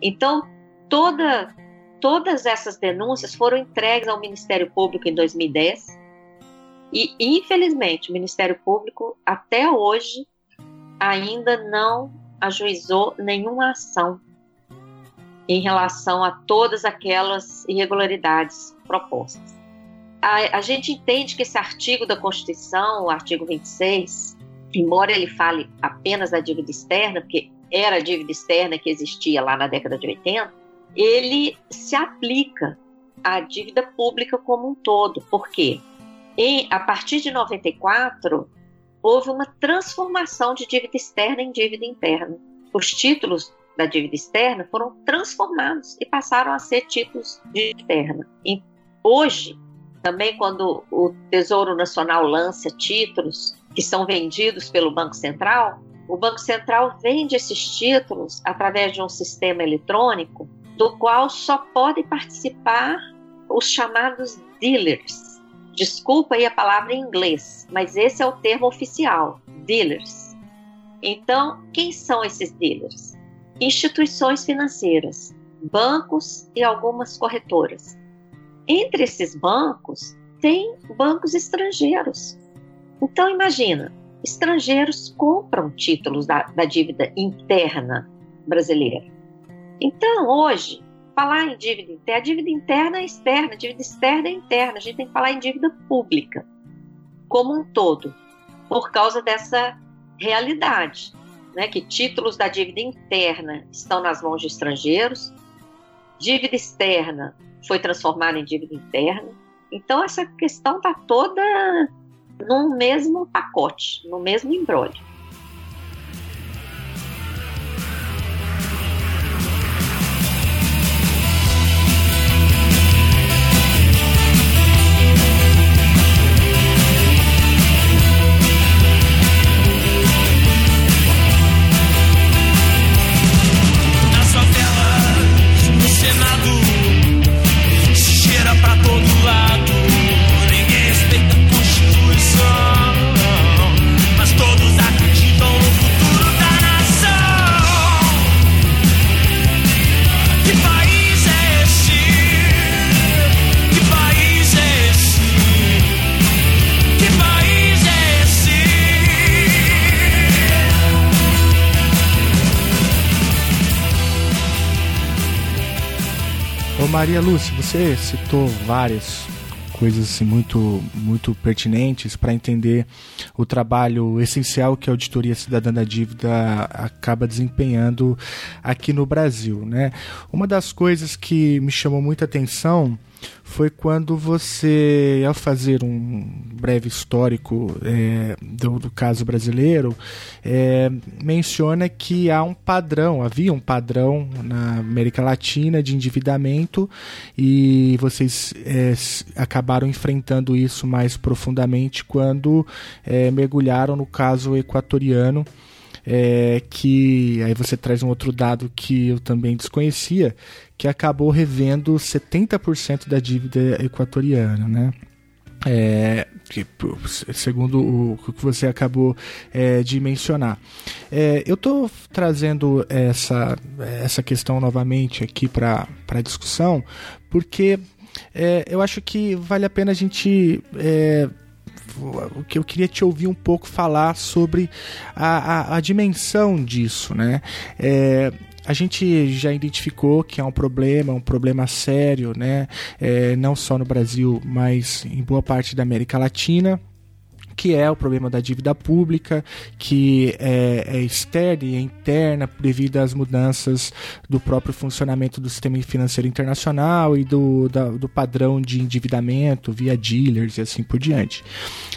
Então, toda, todas essas denúncias foram entregues ao Ministério Público em 2010 e, infelizmente, o Ministério Público, até hoje, ainda não ajuizou nenhuma ação em relação a todas aquelas irregularidades propostas. A, a, gente entende que esse artigo da Constituição, o artigo 26, embora ele fale apenas da dívida externa, porque era a dívida externa que existia lá na década de 80, ele se aplica à dívida pública como um todo. Por quê? em, a partir de 94, houve uma transformação de dívida externa em dívida interna. Os títulos da dívida externa foram transformados e passaram a ser títulos de externa. E hoje, também quando o Tesouro Nacional lança títulos que são vendidos pelo Banco Central, o Banco Central vende esses títulos através de um sistema eletrônico do qual só podem participar os chamados dealers, Desculpa aí a palavra em inglês, mas esse é o termo oficial: dealers. Então, quem são esses dealers? Instituições financeiras, bancos e algumas corretoras. Entre esses bancos, tem bancos estrangeiros. Então, imagina: estrangeiros compram títulos da, da dívida interna brasileira. Então, hoje, falar em dívida interna, dívida interna é externa, dívida externa é interna, a gente tem que falar em dívida pública como um todo, por causa dessa realidade, né, que títulos da dívida interna estão nas mãos de estrangeiros, dívida externa foi transformada em dívida interna, então essa questão está toda no mesmo pacote, no mesmo embrólio. Maria Lúcia, você citou várias coisas assim, muito, muito pertinentes para entender o trabalho essencial que a Auditoria Cidadã da Dívida acaba desempenhando aqui no Brasil. Né? Uma das coisas que me chamou muita atenção foi quando você, ao fazer um breve histórico é, do, do, caso brasileiro, é, menciona que há um padrão, havia um padrão na América Latina de endividamento e vocês é, acabaram enfrentando isso mais profundamente quando é, mergulharam no caso equatoriano. É, que aí você traz um outro dado que eu também desconhecia, que acabou revendo 70% da dívida equatoriana, né? É, segundo o que você acabou é, de mencionar. É, eu estou trazendo essa, essa questão novamente aqui para a discussão, porque é, eu acho que vale a pena a gente é, que eu queria te ouvir um pouco falar sobre a, a, a dimensão disso, né? É, a gente já identificou que é um problema, um problema sério, né? É, não só no Brasil, mas em boa parte da América Latina que é o problema da dívida pública, que é, é, externa e é interna devido às mudanças do próprio funcionamento do sistema financeiro internacional e do, da, do padrão de endividamento via dealers e assim por diante.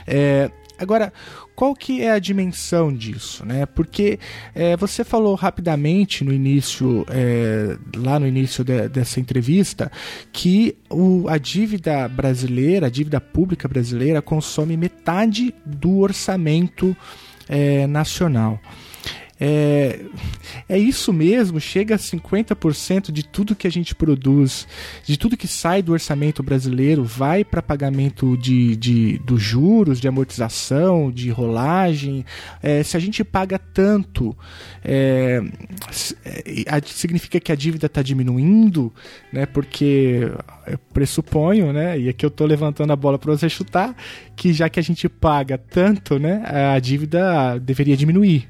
É, agora, qual que é a dimensão disso, né? Porque é, você falou rapidamente no início, é, lá no início de, dessa entrevista, que o, a dívida brasileira, a dívida pública brasileira, consome metade do orçamento é, nacional. É, é isso mesmo, chega a 50% de tudo que a gente produz, de tudo que sai do orçamento brasileiro, vai para pagamento de, de, dos juros, de amortização, de rolagem. É, se a gente paga tanto, é, é significa que a dívida está diminuindo, né? porque eu pressuponho, né? e aqui eu estou levantando a bola para você chutar, que já que a gente paga tanto, né, a dívida deveria diminuir.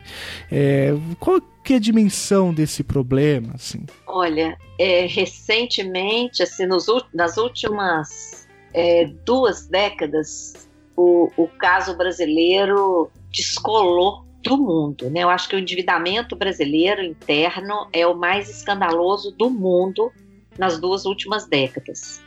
É, qual que é a dimensão desse problema? Assim? Olha, é, recentemente, assim, nos, nas últimas é, duas décadas, o, o caso brasileiro descolou do mundo. Né? Eu acho que o endividamento brasileiro interno é o mais escandaloso do mundo nas duas últimas décadas.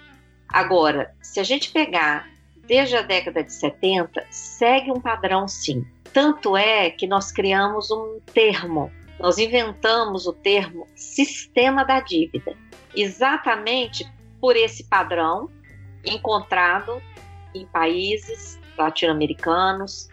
Agora, se a gente pegar desde a década de 70, segue um padrão sim. Tanto é que nós criamos um termo, nós inventamos o termo sistema da dívida, exatamente por esse padrão encontrado em países latino-americanos.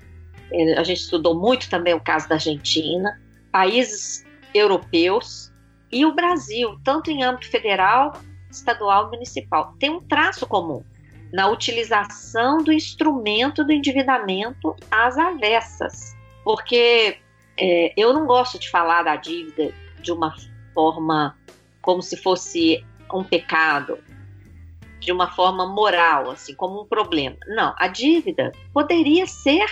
É, a gente estudou muito também o caso da Argentina, países europeus e o Brasil, tanto em âmbito federal, estadual e municipal. Tem um traço comum na utilização do instrumento do endividamento às avessas. Porque é, eu não gosto de falar da dívida de uma forma como se fosse um pecado, de uma forma moral, assim, como um problema. Não, a dívida poderia ser,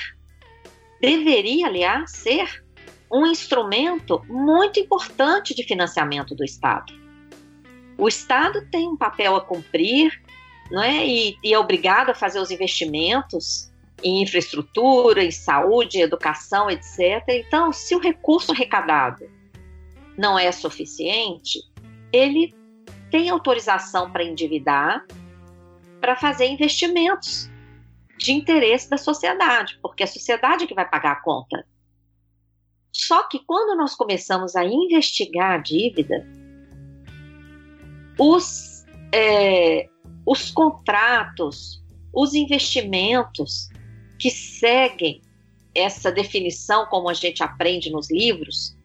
deveria, aliás, ser um instrumento muito importante de financiamento do Estado. O Estado tem um papel a cumprir não é? E, e, é obrigado a fazer os investimentos em infraestrutura, em saúde, em educação, etc. Então, se o recurso arrecadado não é suficiente, ele tem autorização para endividar, para fazer investimentos de interesse da sociedade, porque é a sociedade que vai pagar a conta. Só que quando nós começamos a investigar a dívida, os é, os contratos, os investimentos que seguem essa definição, como a gente aprende nos livros,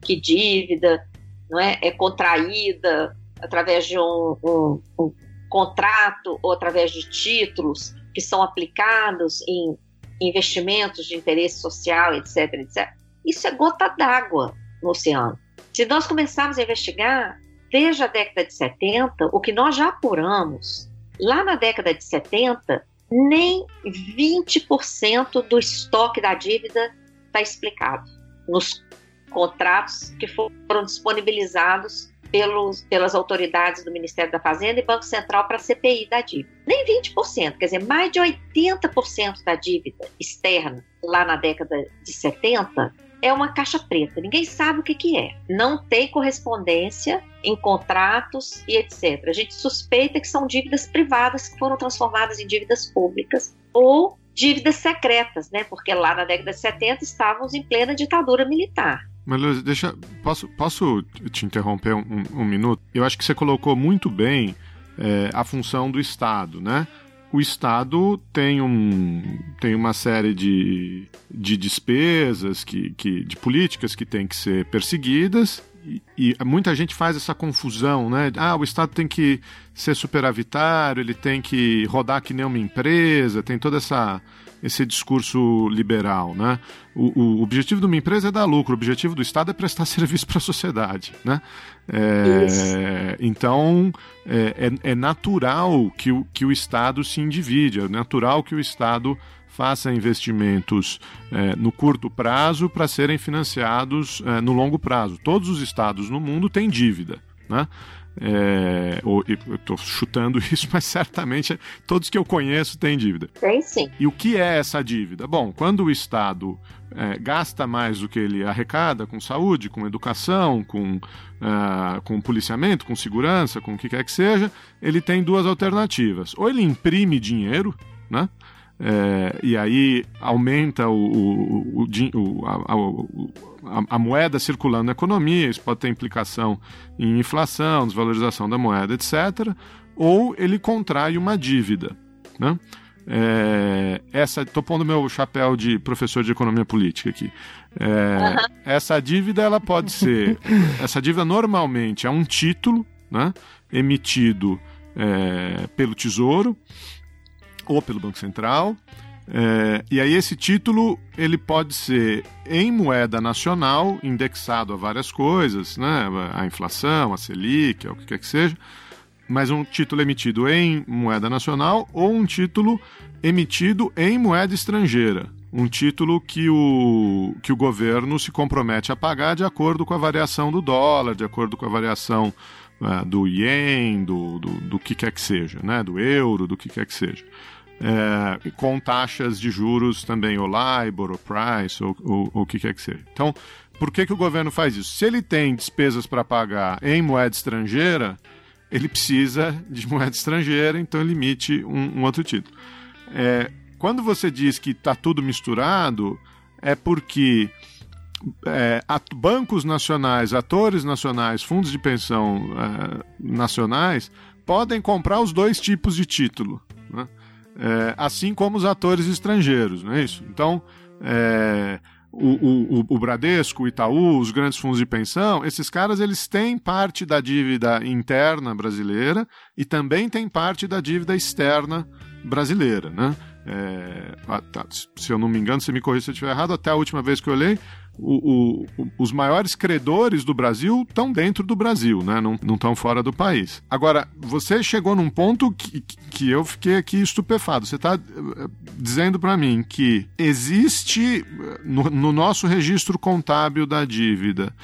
que dívida não é, é contraída através de um, um, um contrato ou através de títulos que são aplicados em investimentos de interesse social, etc, etc. Isso é gota d'água no oceano. Se nós começarmos a investigar desde a década de 70, o que nós já apuramos Lá na década de 70, nem 20% do estoque da dívida está explicado nos contratos que foram disponibilizados pelos, pelas autoridades do Ministério da Fazenda e Banco Central para a CPI da dívida. Nem 20%, quer dizer, mais de 80% da dívida externa lá na década de 70 é uma caixa preta. Ninguém sabe o que, que é. Não tem correspondência em contratos e etc. A gente suspeita que são dívidas privadas que foram transformadas em dívidas públicas ou dívidas secretas, né? Porque lá na década de 70 estávamos em plena ditadura militar. Mas, Luiz, deixa. Posso, posso te interromper um, um minuto? Eu acho que você colocou muito bem é, a função do Estado, né? O Estado tem, um, tem uma série de, de despesas, que, que, de políticas que têm que ser perseguidas, e, e, muita gente faz essa confusão, né? Ah, o Estado tem que ser superavitário, ele tem que rodar que nem uma empresa, tem toda essa esse discurso liberal, né? O, o, objetivo de uma empresa é dar lucro, o objetivo do Estado é prestar serviço para a sociedade, né? É, então é, é, é, natural que o, que o Estado se individe, é natural que o Estado faça investimentos é, no curto prazo para serem financiados é, no longo prazo. Todos os estados no mundo têm dívida, né? É, ou, eu estou chutando isso, mas certamente todos que eu conheço têm dívida. Tem sim. E o que é essa dívida? Bom, quando o Estado é, gasta mais do que ele arrecada com saúde, com educação, com, uh, com policiamento, com segurança, com o que quer que seja, ele tem duas alternativas. Ou ele imprime dinheiro, né? É, e aí aumenta o, o, o, a, a, a, moeda circulando na economia, isso pode ter implicação em inflação, desvalorização da moeda, etc. Ou ele contrai uma dívida. Né? É, essa estou pondo meu chapéu de professor de economia política aqui. É, uhum. Essa dívida ela pode ser, essa dívida normalmente é um título, né, emitido é, pelo Tesouro ou pelo Banco Central. É, e aí esse título ele pode ser em moeda nacional, indexado a várias coisas, né? a inflação, a Selic, o que quer que seja, mas um título emitido em moeda nacional ou um título emitido em moeda estrangeira. Um título que o, que o governo se compromete a pagar de acordo com a variação do dólar, de acordo com a variação uh, do ien, do, do, do que quer que seja, né? do euro, do que quer que seja é, com taxas de juros também, ou LIBOR, ou Price, ou, ou, o que quer que seja. Então, por que, que o governo faz isso? Se ele tem despesas para pagar em moeda estrangeira, ele precisa de moeda estrangeira, então ele emite um, um outro título. É, quando você diz que está tudo misturado, é porque é, bancos nacionais, atores nacionais, fundos de pensão é, nacionais podem comprar os dois tipos de título. Né? É, assim como os atores estrangeiros, não é isso? Então, é, o, o, o, Bradesco, o Itaú, os grandes fundos de pensão, esses caras eles têm parte da dívida interna brasileira e também têm parte da dívida externa brasileira, né? É, ah, tá, se eu não me engano, se me corrija se eu estiver errado, até a última vez que eu olhei, o, o, os maiores credores do Brasil estão dentro do Brasil, né? não estão fora do país. Agora, você chegou num ponto que, que eu fiquei aqui estupefado. Você está eh, dizendo para mim que existe eh, no, no nosso registro contábil da dívida,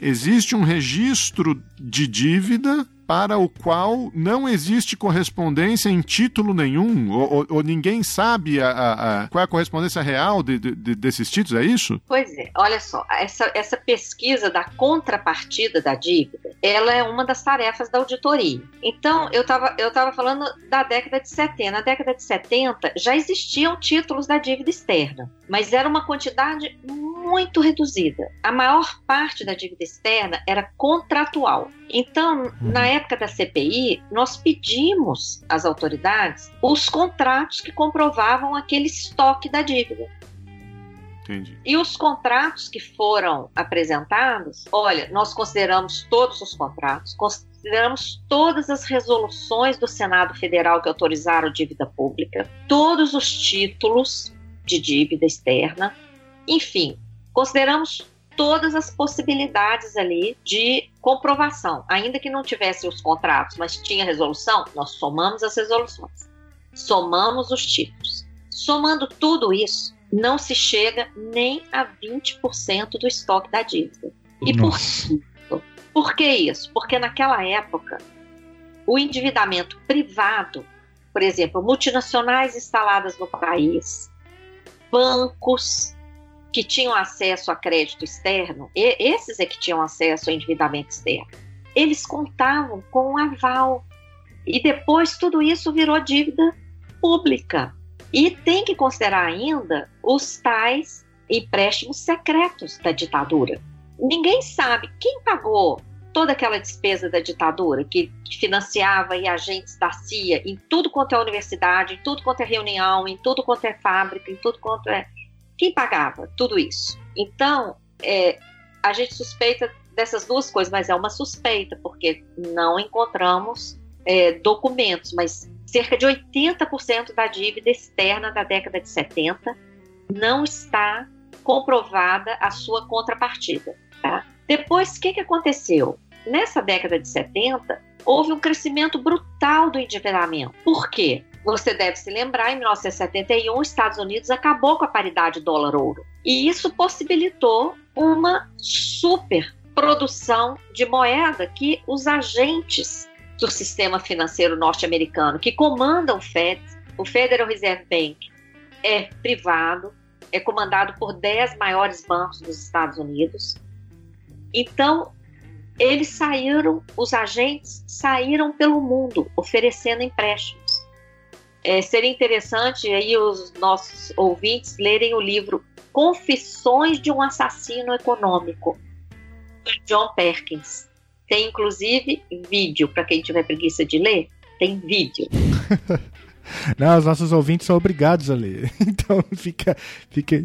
existe um registro de dívida para o qual não existe correspondência em título nenhum, ou, ou, ou ninguém sabe a, a, a, qual é a correspondência real de, de, desses títulos, é isso? Pois é, olha só, essa, essa pesquisa da contrapartida da dívida, ela é uma das tarefas da auditoria. Então, eu estava eu tava falando da década de 70. Na década de 70 já existiam títulos da dívida externa, mas era uma quantidade muito reduzida. A maior parte da dívida externa era contratual. Então, uhum. na época da CPI, nós pedimos às autoridades os contratos que comprovavam aquele estoque da dívida. Entendi. E os contratos que foram apresentados, olha, nós consideramos todos os contratos, consideramos todas as resoluções do Senado Federal que autorizaram dívida pública, todos os títulos de dívida externa, enfim, consideramos todas as possibilidades ali de comprovação. Ainda que não tivesse os contratos, mas tinha resolução, nós somamos as resoluções, somamos os títulos. Somando tudo isso, não se chega nem a 20% do estoque da dívida. E por, Por que isso? Porque naquela época, o endividamento privado, por exemplo, multinacionais instaladas no país, bancos que tinham acesso a crédito externo, esses é que tinham acesso ao endividamento externo, eles contavam com um aval. E depois tudo isso virou dívida pública. E tem que considerar ainda os tais empréstimos secretos da ditadura. Ninguém sabe quem pagou toda aquela despesa da ditadura, que, financiava e agentes da CIA em tudo quanto é universidade, em tudo quanto é reunião, em tudo quanto é fábrica, em tudo quanto é. Quem pagava tudo isso? Então, é, a gente suspeita dessas duas coisas, mas é uma suspeita, porque não encontramos é, documentos, mas cerca de 80% da dívida externa da década de 70 não está comprovada a sua contrapartida. Tá? Depois, o que, que aconteceu? Nessa década de 70, houve um crescimento brutal do endividamento. Por quê? Você deve se lembrar, em 1971, os Estados Unidos acabou com a paridade dólar-ouro. E isso possibilitou uma super produção de moeda que os agentes do sistema financeiro norte-americano que comandam o Fed, o Federal Reserve Bank, é privado, é comandado por 10 maiores bancos dos Estados Unidos. Então, eles saíram, os agentes saíram pelo mundo oferecendo empréstimos. É, seria interessante aí os nossos ouvintes lerem o livro Confissões de um Assassino Econômico, de John Perkins. Tem inclusive vídeo, para quem tiver preguiça de ler, tem vídeo. Não, os nossos ouvintes são obrigados a ler. Então fica. fica...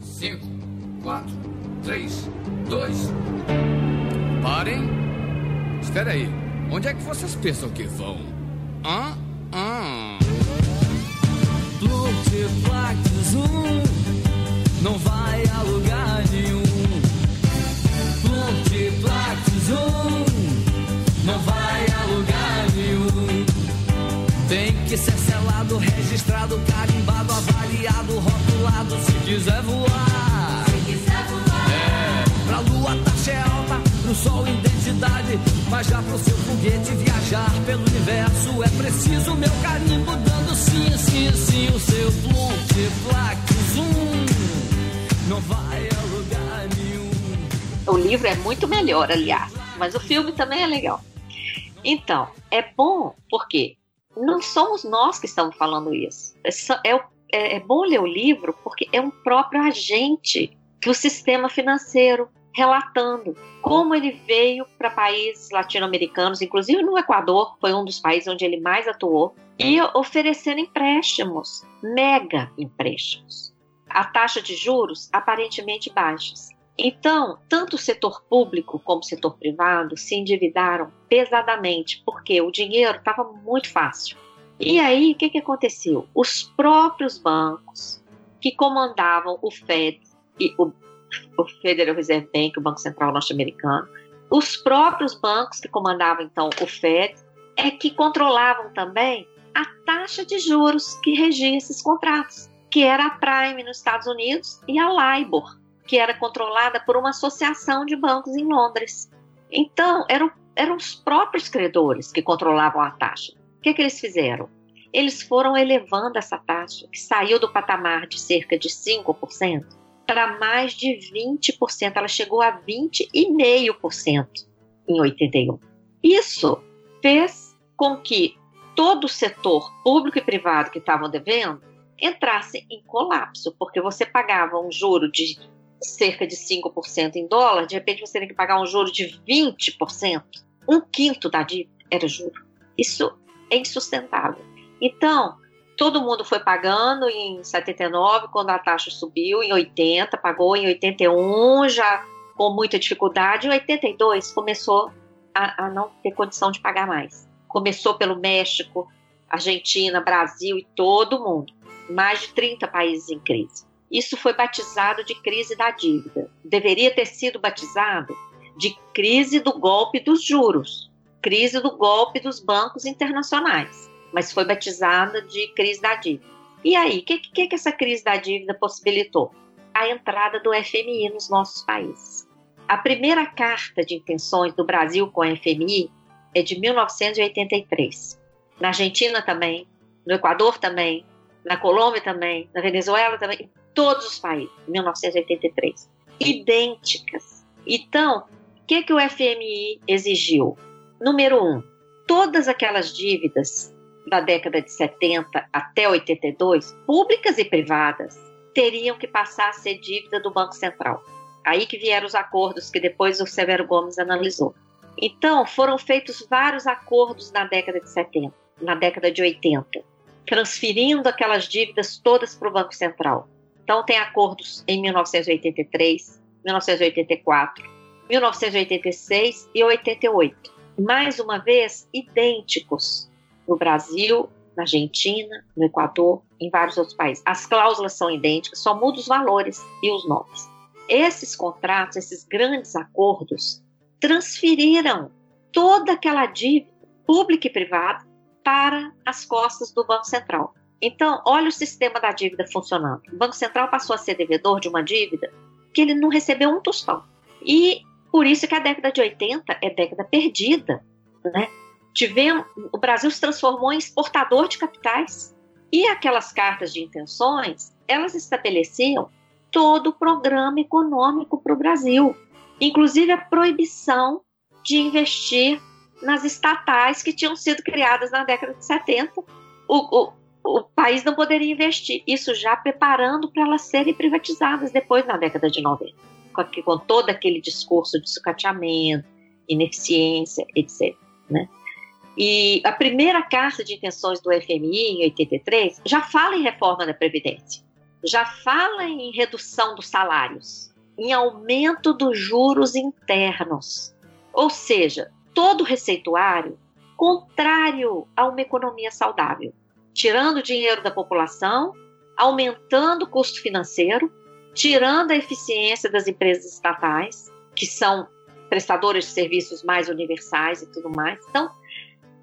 Cinco, quatro, três, dois. Parem. Espera aí. Onde é que vocês pensam que vão? Hã? Hã? Multiplax um não vai a lugar nenhum. Multiplax um não vai a lugar nenhum. Tem que ser selado, registrado, carimbado, avaliado, rotulado se quiser voar. Se quiser voar. É, pra lua a taxa pro sol identidade. Mas já pro seu foguete viajar pelo universo é preciso meu carimbo dando sim, sim, sim. O seu multiplax um não vai a lugar nenhum. O livro é muito melhor, aliás, mas o filme também é legal. Então, é bom porque não somos nós que estamos falando isso. É, é é- é bom ler o livro porque é um próprio agente do sistema financeiro relatando como ele veio para países latino-americanos, inclusive no Equador, foi um dos países onde ele mais atuou, e oferecendo empréstimos, mega empréstimos. A taxa de juros aparentemente baixas. Então, tanto o setor público como o setor privado se endividaram pesadamente, porque o dinheiro estava muito fácil. E aí, o que, que aconteceu? Os próprios bancos que comandavam o Fed e o, o Federal Reserve Bank, o Banco Central norte-americano, os próprios bancos que comandavam então o Fed, é que controlavam também a taxa de juros que regia esses contratos, que era a Prime nos Estados Unidos e a LIBOR, que era controlada por uma associação de bancos em Londres. Então, eram, eram os próprios credores que controlavam a taxa. O que, que eles fizeram? Eles foram elevando essa taxa, que saiu do patamar de cerca de 5% para mais de 20%. Ela chegou a 20,5% em 81. Isso fez com que todo o setor público e privado que estavam devendo entrasse em colapso, porque você pagava um juro de cerca de 5% em dólar, de repente você tem que pagar um juro de 20%. Um quinto da dívida era juro. Isso é insustentável. Então, todo mundo foi pagando em 79, quando a taxa subiu, em 80, pagou em 81, já com muita dificuldade. Em 82 começou a, a não ter condição de pagar mais. Começou pelo México, Argentina, Brasil e todo mundo. Mais de 30 países em crise. Isso foi batizado de crise da dívida. Deveria ter sido batizado de crise do golpe dos juros, crise do golpe dos bancos internacionais, mas foi batizada de crise da dívida. E aí, o que, que, que essa crise da dívida possibilitou? a entrada do FMI nos nossos países. A primeira carta de intenções do Brasil com a FMI é de 1983. Na Argentina também, no Equador também, na Colômbia também, na Venezuela também, em todos os países, 1983. Idênticas. Então, o que, que o FMI exigiu? Número um, todas aquelas dívidas da década de 70 até 82, públicas e privadas, teriam que passar a ser dívida do Banco Central. Aí que vieram os acordos que depois o Severo Gomes analisou. Então, foram feitos vários acordos na década de 70, na década de 80, transferindo aquelas dívidas todas para o Banco Central. Então, tem acordos em 1983, 1984, 1986 e 88. Mais uma vez, idênticos no Brasil, na Argentina, no Equador, em vários outros países. As cláusulas são idênticas, só mudam os valores e os nomes. Esses contratos, esses grandes acordos, transferiram toda aquela dívida pública e privada para as costas do Banco Central. Então, olha o sistema da dívida funcionando. O Banco Central passou a ser devedor de uma dívida que ele não recebeu um tostão. E por isso que a década de 80 é década perdida, né? Tivemos, o Brasil se transformou em exportador de capitais. E aquelas cartas de intenções, elas estabeleciam todo o programa econômico para o Brasil, inclusive a proibição de investir nas estatais que tinham sido criadas na década de 70. O, o, o país não poderia investir, isso já preparando para elas serem privatizadas depois na década de 90, com, com todo aquele discurso de sucateamento, ineficiência, etc. Né? E a primeira carta de intenções do FMI, em 83, já fala em reforma da Previdência, já fala em redução dos salários, em aumento dos juros internos. Ou seja, todo receituário contrário a uma economia saudável, tirando dinheiro da população, aumentando o custo financeiro, tirando a eficiência das empresas estatais, que são prestadores de serviços mais universais e tudo mais. Então,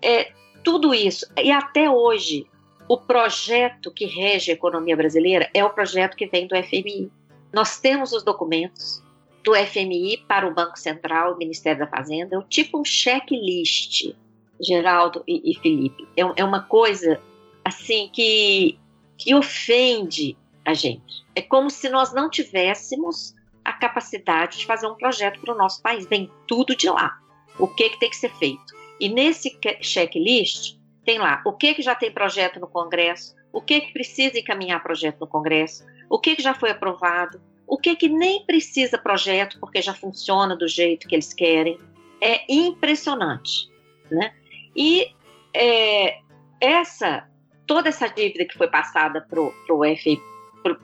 é, tudo isso. E até hoje, o projeto que rege a economia brasileira é o projeto que vem do FMI. Nós temos os documentos do FMI para o Banco Central, o Ministério da Fazenda, é tipo um checklist, Geraldo e, e Felipe. É, é, uma coisa assim que, que ofende a gente. É como se nós não tivéssemos a capacidade de fazer um projeto para o nosso país. Vem tudo de lá. O que, que tem que ser feito? E nesse checklist tem lá o que, que já tem projeto no Congresso, o que, que precisa encaminhar projeto no Congresso, o que, que já foi aprovado, o que, que nem precisa projeto porque já funciona do jeito que eles querem. É impressionante. Né? E é, essa toda essa dívida que foi passada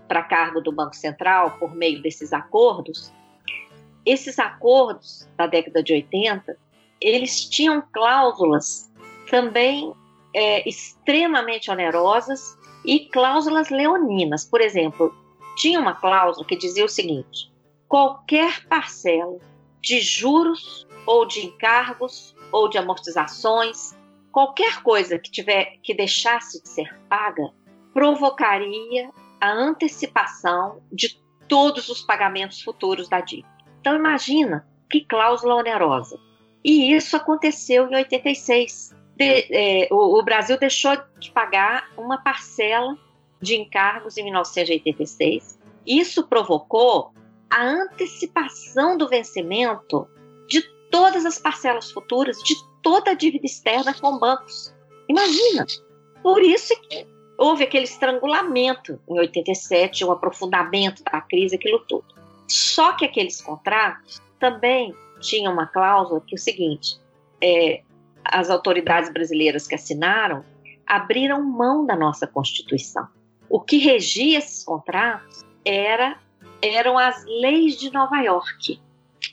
para cargo do Banco Central por meio desses acordos, esses acordos da década de 80 eles tinham cláusulas também é, extremamente onerosas e cláusulas leoninas. Por exemplo, tinha uma cláusula que dizia o seguinte: qualquer parcela de juros ou de encargos ou de amortizações, qualquer coisa que tiver que deixasse de ser paga, provocaria a antecipação de todos os pagamentos futuros da dívida. Então imagina que cláusula onerosa. E isso aconteceu em 86. De, é, o, o, Brasil deixou de pagar uma parcela de encargos em 1986. Isso provocou a antecipação do vencimento de todas as parcelas futuras, de toda a dívida externa com bancos. Imagina! Por isso que houve aquele estrangulamento em 87, o um aprofundamento da crise, aquilo tudo. Só que aqueles contratos também tinha uma cláusula que é o seguinte: é, as autoridades brasileiras que assinaram abriram mão da nossa Constituição. O que regia esses contratos era, eram as leis de Nova York,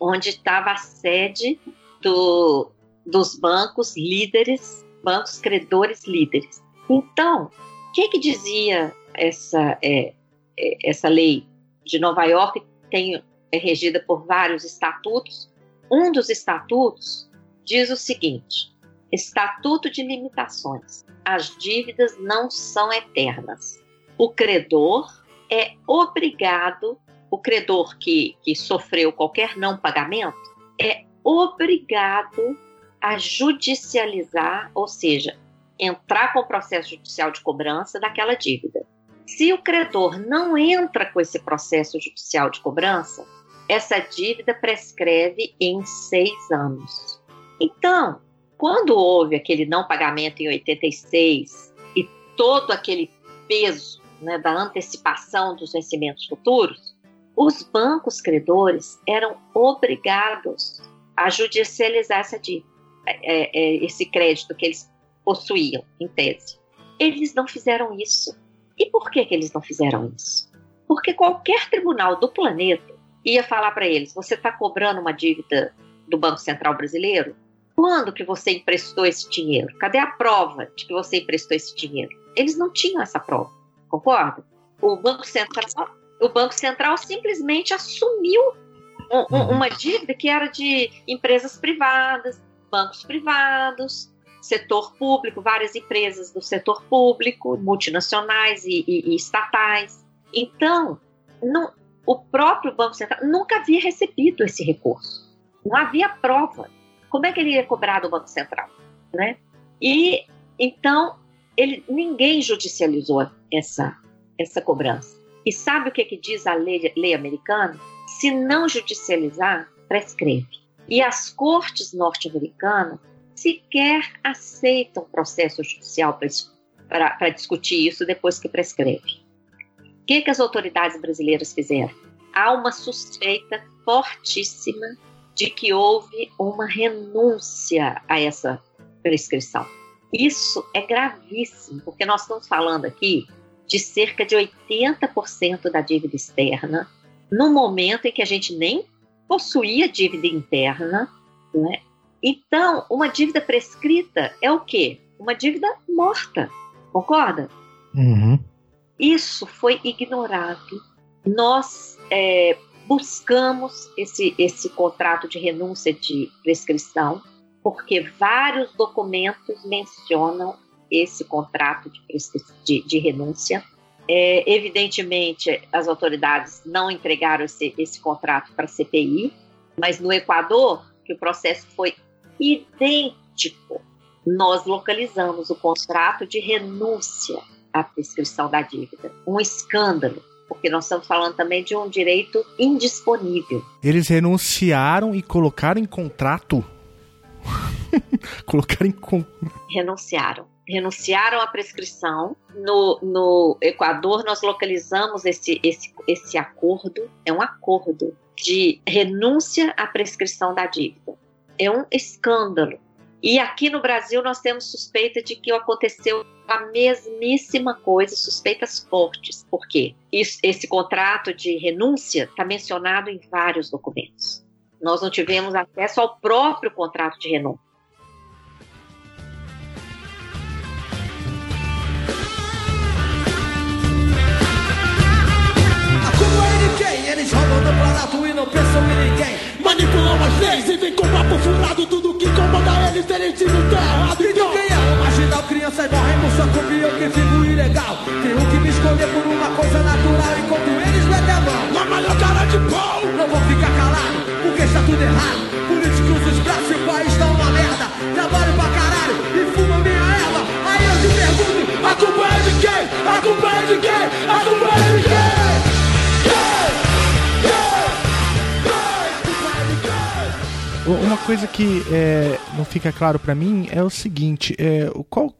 onde estava a sede do, dos bancos líderes, bancos credores líderes. Então, o que, que dizia essa, é, é, essa lei de Nova York? Tem, é regida por vários estatutos, um dos estatutos diz o seguinte: Estatuto de limitações. As dívidas não são eternas. O credor é obrigado o credor que, que sofreu qualquer não pagamento é obrigado a judicializar, ou seja, entrar com o processo judicial de cobrança daquela dívida. Se o credor não entra com esse processo judicial de cobrança, essa dívida prescreve em seis anos. Então, quando houve aquele não pagamento em 86 e todo aquele peso né, da antecipação dos vencimentos futuros, os bancos credores eram obrigados a judicializar essa dívida, é, é, esse crédito que eles possuíam, em tese. Eles não fizeram isso. E por que, que eles não fizeram isso? Porque qualquer tribunal do planeta ia falar para eles: você está cobrando uma dívida do Banco Central Brasileiro? Quando que você emprestou esse dinheiro? Cadê a prova de que você emprestou esse dinheiro? Eles não tinham essa prova, concorda? O Banco Central, o Banco Central simplesmente assumiu um, um, uhum. uma dívida que era de empresas privadas, bancos privados, setor público, várias empresas do setor público, multinacionais e, e, e estatais. Então, não, o próprio Banco Central nunca havia recebido esse recurso. Não havia prova. Como é que ele ia cobrar do Banco Central? Né? E então ele, ninguém judicializou essa, essa cobrança. E sabe o que, que diz a lei, lei americana? Se não judicializar, prescreve. E as cortes norte-americanas sequer aceitam processo judicial para discutir isso depois que prescreve. Que, que as autoridades brasileiras fizeram? Há uma suspeita fortíssima de que houve uma renúncia a essa prescrição. Isso é gravíssimo, porque nós estamos falando aqui de cerca de 80% da dívida externa, no momento em que a gente nem possuía dívida interna, né? Então, uma dívida prescrita é o quê? Uma dívida morta, concorda? Uhum. Isso foi ignorado. Nós é, buscamos esse, esse contrato de renúncia de prescrição, porque vários documentos mencionam esse contrato de, de, de renúncia. É, evidentemente, as autoridades não entregaram esse, esse contrato para a CPI, mas no Equador, que o processo foi idêntico, nós localizamos o contrato de renúncia à prescrição da dívida. Um escândalo porque nós estamos falando também de um direito indisponível. Eles renunciaram e colocaram em contrato? colocaram em con... Renunciaram. Renunciaram à prescrição. No, no Equador, nós localizamos esse, esse, esse acordo. É um acordo de renúncia à prescrição da dívida. É um escândalo. E aqui no Brasil nós temos suspeita de que aconteceu a mesmíssima coisa, suspeitas fortes. Por quê? Isso, esse contrato de renúncia está mencionado em vários documentos. Nós não tivemos acesso ao próprio contrato de renúncia. Eles roubam do barato e não pensam em ninguém. Manipulam as leis e vem com papo furado. Tudo que incomoda eles, eles dizem errado. Então quem é o marginal? Crianças morrem por sua culpa eu que fico ilegal. Tenho que me esconder por uma coisa natural enquanto eles metem a mão. Na maior cara de pau! Não vou ficar calado, porque está tudo errado. Políticos dos braços e o país estão uma merda. Trabalho pra caralho e fumo minha erva. Aí eu te pergunto, a culpa é de quem? A culpa é de quem? A culpa é de quem? Uma coisa que é, não fica claro para mim é o seguinte: é, o, qual,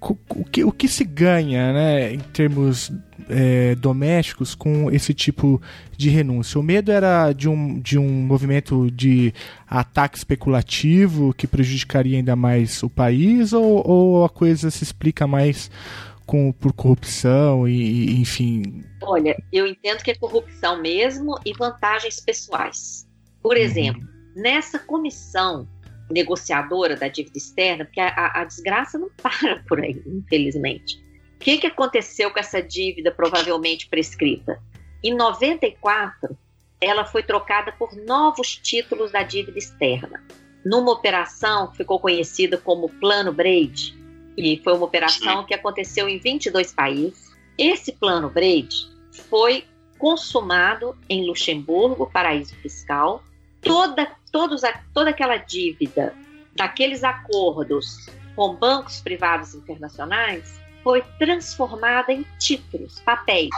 o, que, o que se ganha né, em termos é, domésticos com esse tipo de renúncia? O medo era de um, de um movimento de ataque especulativo que prejudicaria ainda mais o país, ou, ou a coisa se explica mais com, por corrupção e, e enfim? Olha, eu entendo que é corrupção mesmo e vantagens pessoais. Por uhum. exemplo. Uhum nessa comissão negociadora da dívida externa, porque a, a desgraça não para por aí, infelizmente. O que, que aconteceu com essa dívida provavelmente prescrita? Em 94, ela foi trocada por novos títulos da dívida externa, numa operação que ficou conhecida como Plano Braid, e foi uma operação que aconteceu em 22 países. Esse Plano Braid foi consumado em Luxemburgo, paraíso fiscal. Toda, todos, a- toda aquela dívida daqueles acordos com bancos privados internacionais foi transformada em títulos, papéis.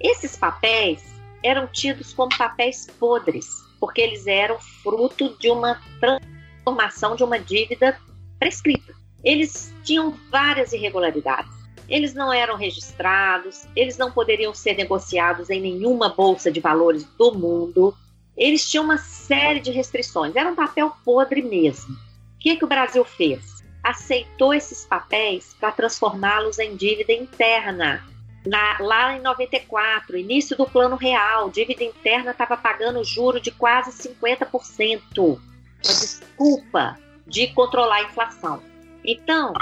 Esses papéis eram tidos como papéis podres, porque eles eram fruto de uma transformação de uma dívida prescrita. Eles tinham várias irregularidades. Eles não eram registrados, eles não poderiam ser negociados em nenhuma bolsa de valores do mundo. Eles tinham uma série de restrições. Era um papel podre mesmo. O que, que o Brasil fez? Aceitou esses papéis para transformá-los em dívida interna. Na- lá em 94, início do Plano Real, dívida interna estava pagando juro de quase 50%. Uma desculpa de controlar a inflação. Então,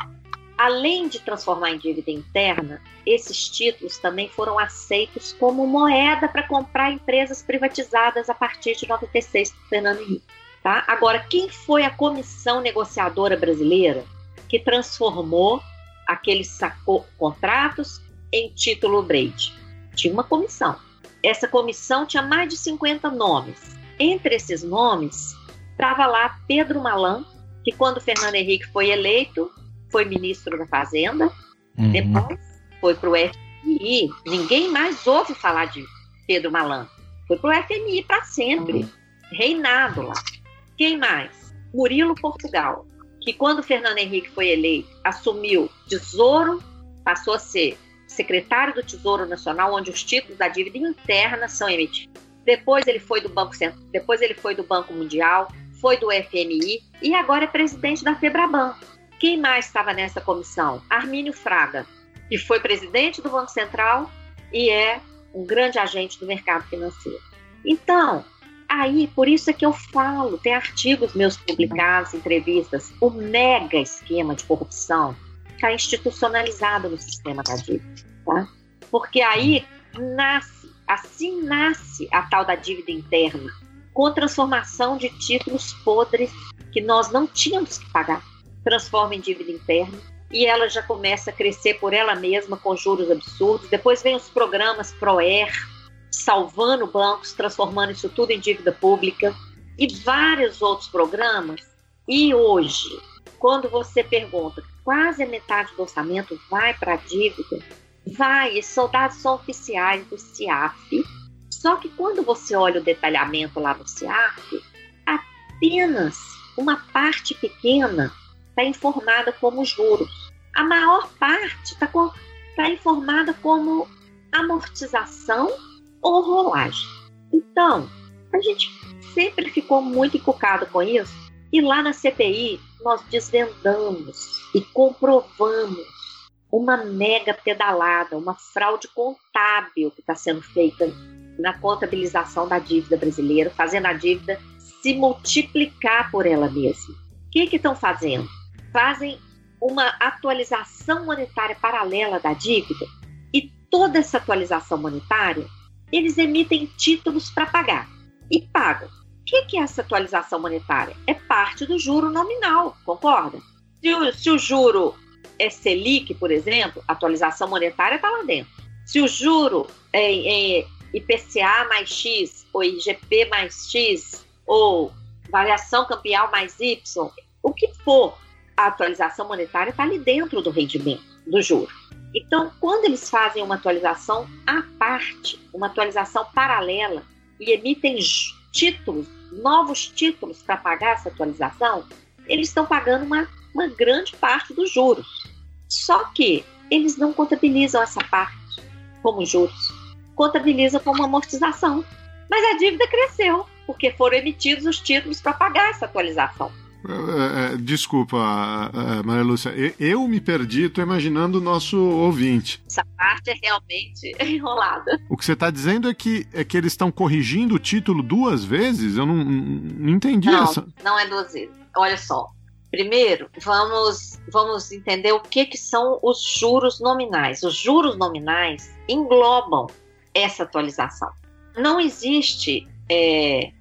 além de transformar em dívida interna, esses títulos também foram aceitos como moeda para comprar empresas privatizadas a partir de 96 por Fernando Henrique. Tá? Agora, quem foi a comissão negociadora brasileira que transformou aqueles contratos em título Brade? Tinha uma comissão. Essa comissão tinha mais de 50 nomes. Entre esses nomes, estava lá Pedro Malan, que quando Fernando Henrique foi eleito, foi ministro da Fazenda, Uhum. depois foi para o FMI. Ninguém mais ouve falar de Pedro Malan. Foi para o FMI para sempre. Reinado lá. Quem mais? Murilo Portugal, que quando Fernando Henrique foi eleito, assumiu Tesouro, passou a ser secretário do Tesouro Nacional, onde os títulos da dívida interna são emitidos. Depois ele foi do Banco Central, depois ele foi do Banco Mundial, foi do FMI e agora é presidente da Febraban. Quem mais estava nessa comissão? Armínio Fraga, que foi presidente do Banco Central e é um grande agente do mercado financeiro. Então, aí, por isso é que eu falo, tem artigos meus publicados, entrevistas, o mega esquema de corrupção está institucionalizado no sistema da dívida, tá? Porque aí nasce, assim nasce a tal da dívida interna, com transformação de títulos podres que nós não tínhamos que pagar transforma em dívida interna e ela já começa a crescer por ela mesma com juros absurdos. Depois vem os programas ProER, salvando bancos, transformando isso tudo em dívida pública e vários outros programas. E hoje, quando você pergunta, quase a metade do orçamento vai para a dívida, vai, são oficiais do CIAF. Só que quando você olha o detalhamento lá no CIAF, apenas uma parte pequena está informada como juros. A maior parte está informada como amortização ou rolagem. Então, a gente sempre ficou muito encucado com isso. E lá na CPI, nós desvendamos e comprovamos uma mega pedalada, uma fraude contábil que está sendo feita na contabilização da dívida brasileira, fazendo a dívida se multiplicar por ela mesma. O que estão fazendo? Fazem uma atualização monetária paralela da dívida e toda essa atualização monetária eles emitem títulos para pagar e pagam. O que, é essa atualização monetária? É parte do juro nominal, concorda? Se o, se o juro é Selic, por exemplo, a atualização monetária está lá dentro. Se o juro é, é IPCA mais X, ou IGP mais X, ou variação cambial mais Y, o que for, a atualização monetária está ali dentro do rendimento, do juro. Então, quando eles fazem uma atualização à parte, uma atualização paralela, e emitem títulos, novos títulos para pagar essa atualização, eles estão pagando uma, uma grande parte dos juros. Só que eles não contabilizam essa parte como juros, contabilizam como amortização. Mas a dívida cresceu, porque foram emitidos os títulos para pagar essa atualização. É, é, desculpa, é, Maria Lúcia, eu, eu me perdi, estou imaginando o nosso ouvinte. Essa parte é realmente enrolada. O que você está dizendo é que, é que eles estão corrigindo o título duas vezes? Eu não, não entendi não, essa. Não é duas vezes. Olha só. Primeiro, vamos, vamos entender o que, que são os juros nominais. Os juros nominais englobam essa atualização. Não existe é,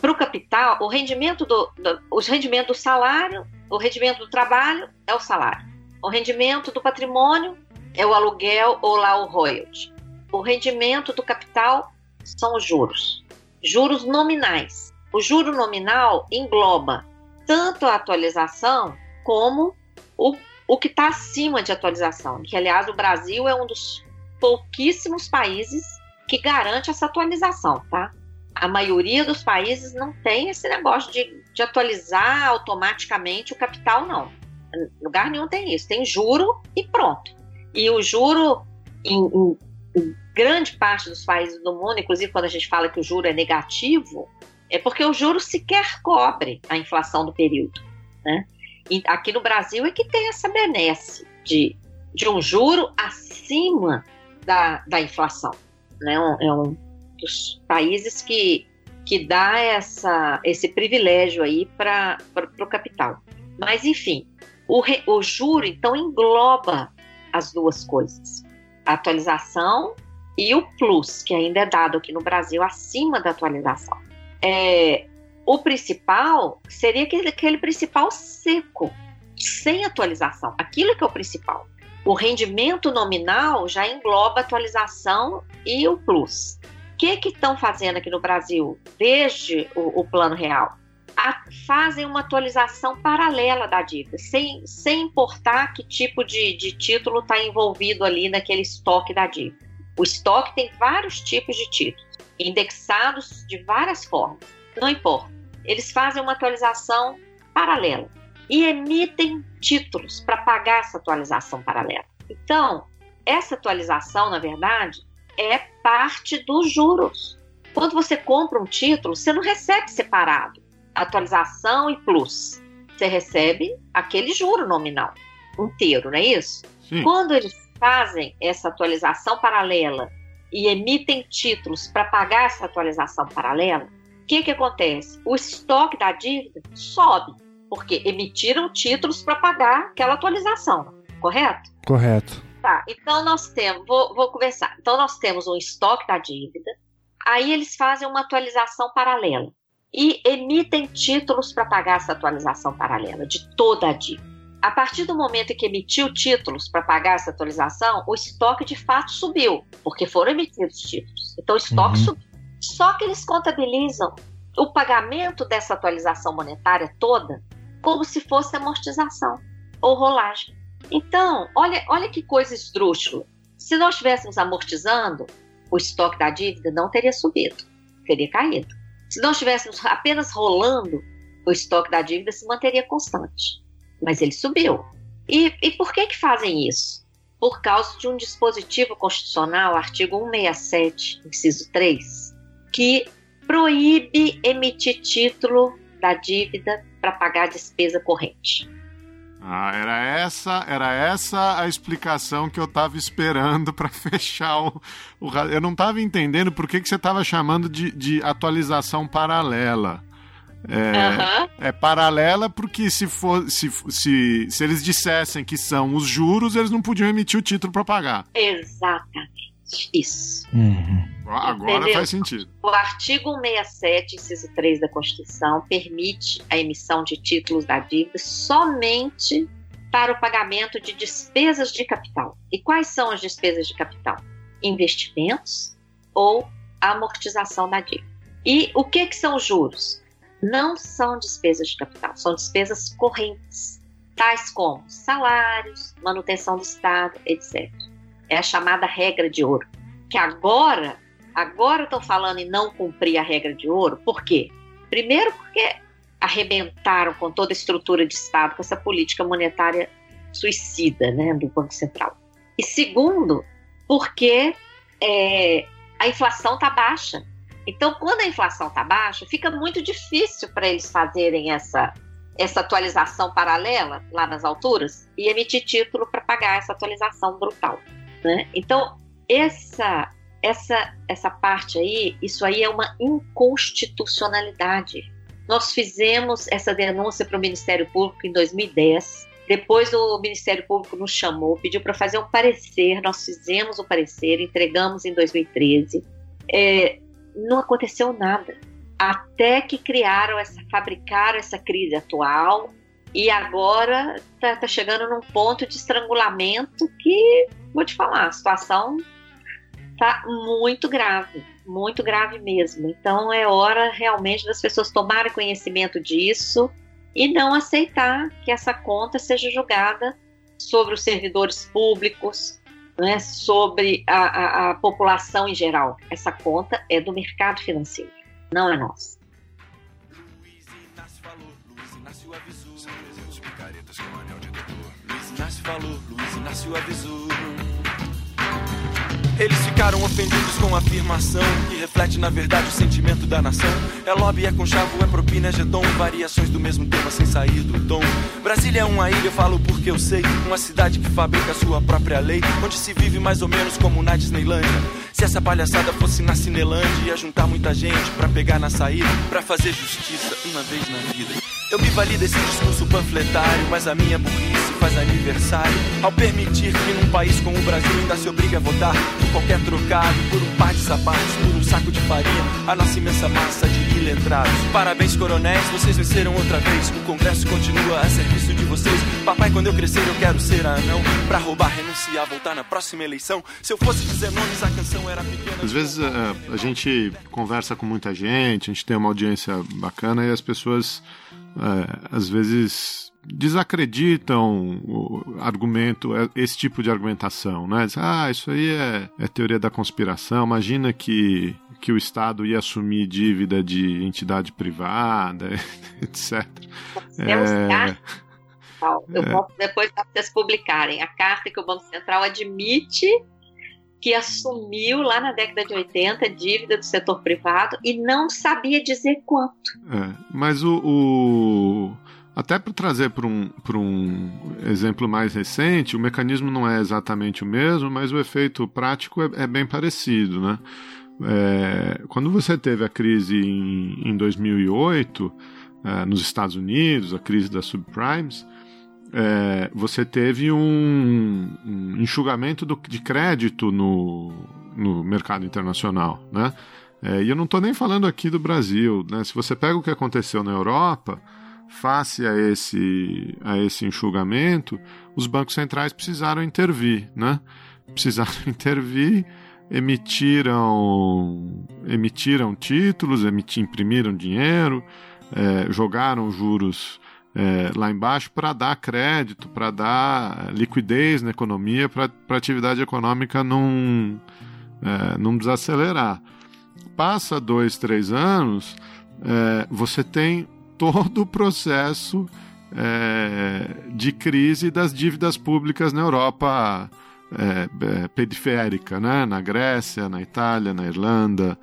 para o capital, o rendimento do, do, os rendimentos do salário, o rendimento do trabalho é o salário. O rendimento do patrimônio é o aluguel ou lá o royalty. O rendimento do capital são os juros. Juros nominais. O juro nominal engloba tanto a atualização como o, o que está acima de atualização. Que, aliás, o Brasil é um dos pouquíssimos países que garante essa atualização, tá? A maioria dos países não tem esse negócio de, de atualizar automaticamente o capital, não. Lugar nenhum tem isso. Tem juro e pronto. E o juro, em, em, em grande parte dos países do mundo, inclusive quando a gente fala que o juro é negativo, é porque o juro sequer cobre a inflação do período. Né? E aqui no Brasil é que tem essa benesse de, de um juro acima da, da inflação. Né? é um dos países que, que dá essa, esse privilégio aí para o capital. Mas, enfim, o, re, o juro, então, engloba as duas coisas. A atualização e o plus, que ainda é dado aqui no Brasil acima da atualização. É, o principal seria aquele, aquele principal seco, sem atualização. Aquilo que é o principal. O rendimento nominal já engloba a atualização e o plus. O que estão fazendo aqui no Brasil desde o, o plano real? A, fazem uma atualização paralela da dívida, sem, sem importar que tipo de, de título está envolvido ali naquele estoque da dívida. O estoque tem vários tipos de títulos, indexados de várias formas, não importa. Eles fazem uma atualização paralela e emitem títulos para pagar essa atualização paralela. Então, essa atualização, na verdade, é parte dos juros. Quando você compra um título, você não recebe separado atualização e plus. Você recebe aquele juro nominal inteiro, não é isso? Sim. Quando eles fazem essa atualização paralela e emitem títulos para pagar essa atualização paralela, o que, que acontece? O estoque da dívida sobe, porque emitiram títulos para pagar aquela atualização, correto? Correto. Tá, então nós temos, vou, vou conversar. Então nós temos um estoque da dívida, aí eles fazem uma atualização paralela e emitem títulos para pagar essa atualização paralela de toda a dívida. A partir do momento em que emitiu títulos para pagar essa atualização, o estoque de fato subiu, porque foram emitidos títulos. Então o estoque uhum. subiu. Só que eles contabilizam o pagamento dessa atualização monetária toda como se fosse amortização ou rolagem. Então, olha, olha que coisa esdrúxula. Se nós estivéssemos amortizando, o estoque da dívida não teria subido, teria caído. Se nós estivéssemos apenas rolando, o estoque da dívida se manteria constante. Mas ele subiu. E, e por que, que fazem isso? Por causa de um dispositivo constitucional, artigo 167, inciso 3, que proíbe emitir título da dívida para pagar despesa corrente. Ah, era essa, era essa a explicação que eu estava esperando para fechar o, o, Eu não estava entendendo por que, que você estava chamando de, de atualização paralela. É, uhum. é, paralela porque se, for, se, se, se eles dissessem que são os juros, eles não podiam emitir o título para pagar. Exatamente. Isso. Uhum. Agora Entendeu? faz sentido. O artigo 167, inciso 3 da Constituição, permite a emissão de títulos da dívida somente para o pagamento de despesas de capital. E quais são as despesas de capital? Investimentos ou amortização da dívida. E o que, que são os juros? Não são despesas de capital, são despesas correntes, tais como salários, manutenção do Estado, etc. É a chamada regra de ouro. Que agora Agora estão falando em não cumprir a regra de ouro, por quê? Primeiro, porque arrebentaram com toda a estrutura de Estado, com essa política monetária suicida né, do Banco Central. E segundo, porque é, a inflação está baixa. Então, quando a inflação está baixa, fica muito difícil para eles fazerem essa, essa atualização paralela lá nas alturas e emitir título para pagar essa atualização brutal. Né? Então, essa essa, essa parte aí, isso aí é uma inconstitucionalidade. Nós fizemos essa denúncia para o Ministério Público em 2010. Depois o Ministério Público nos chamou, pediu para fazer um parecer. Nós fizemos o parecer, entregamos em 2013. É, não aconteceu nada. Até que criaram essa, fabricaram essa crise atual e agora está tá chegando num ponto de estrangulamento que, vou te falar, a situação está muito grave. muito grave mesmo. Então é hora realmente das pessoas tomarem conhecimento disso e não aceitar que essa conta seja julgada sobre os servidores públicos, né, sobre a, a, a população em geral. Essa conta é do mercado financeiro, não é nossa. Luiz Inácio falou, Luiz Inácio avisou. Eles ficaram ofendidos com a afirmação que reflete na verdade o sentimento da nação. É lobby, é conchavo, é propina, é jeton, variações do mesmo tema sem sair do tom. Brasília é uma ilha, eu falo porque eu sei, uma cidade que fabrica sua própria lei, onde se vive mais ou menos como na Disneylândia. Se essa palhaçada fosse na Cinelândia, ia juntar muita gente pra pegar na saída, pra fazer justiça uma vez na vida. Eu me vali desse discurso panfletário, mas a minha burrice faz aniversário ao permitir que num país como o Brasil ainda se obrigue a votar por qualquer trocado, por um par de sapatos, por um saco de farinha, a nossa imensa massa de iletrados. Parabéns, coronéis, vocês venceram outra vez. O Congresso continua a serviço de vocês. Papai, quando eu crescer, eu quero ser anão. Pra roubar, renunciar, voltar na próxima eleição. Se eu fosse dizer nomes, a canção era pequena. Às vezes é, a gente conversa com muita gente, a gente tem uma audiência bacana e as pessoas é, às vezes desacreditam o argumento, é, esse tipo de argumentação, né? Diz, ah, isso aí é, é teoria da conspiração. Imagina que, que o Estado ia assumir dívida de entidade privada, etc. Temos É, carta. Eu É. posso depois para vocês publicarem a carta que o Banco Central admite que assumiu lá na década de 80 dívida do setor privado e não sabia dizer quanto. É, mas o, o- até para trazer para um, um exemplo mais recente, o mecanismo não é exatamente o mesmo, mas o efeito prático é, é bem parecido, né? É, quando você teve a crise em, em 2008 é, nos Estados Unidos, a crise das subprimes, é, você teve um, um enxugamento do- de crédito no, no mercado internacional, né? É, e eu não estou nem falando aqui do Brasil, né? Se você pega o que aconteceu na Europa, face a esse, a esse enxugamento, os bancos centrais precisaram intervir, né? Precisaram intervir, emitiram, emitiram títulos, emiti, imprimiram dinheiro, é, jogaram juros é, lá embaixo para dar crédito, para dar liquidez na economia, para a atividade econômica não, é, não desacelerar. Passa dois, três anos, é, você tem todo o processo é, de crise das dívidas públicas na Europa é, é, periférica, né? na Grécia, na Itália, na Irlanda,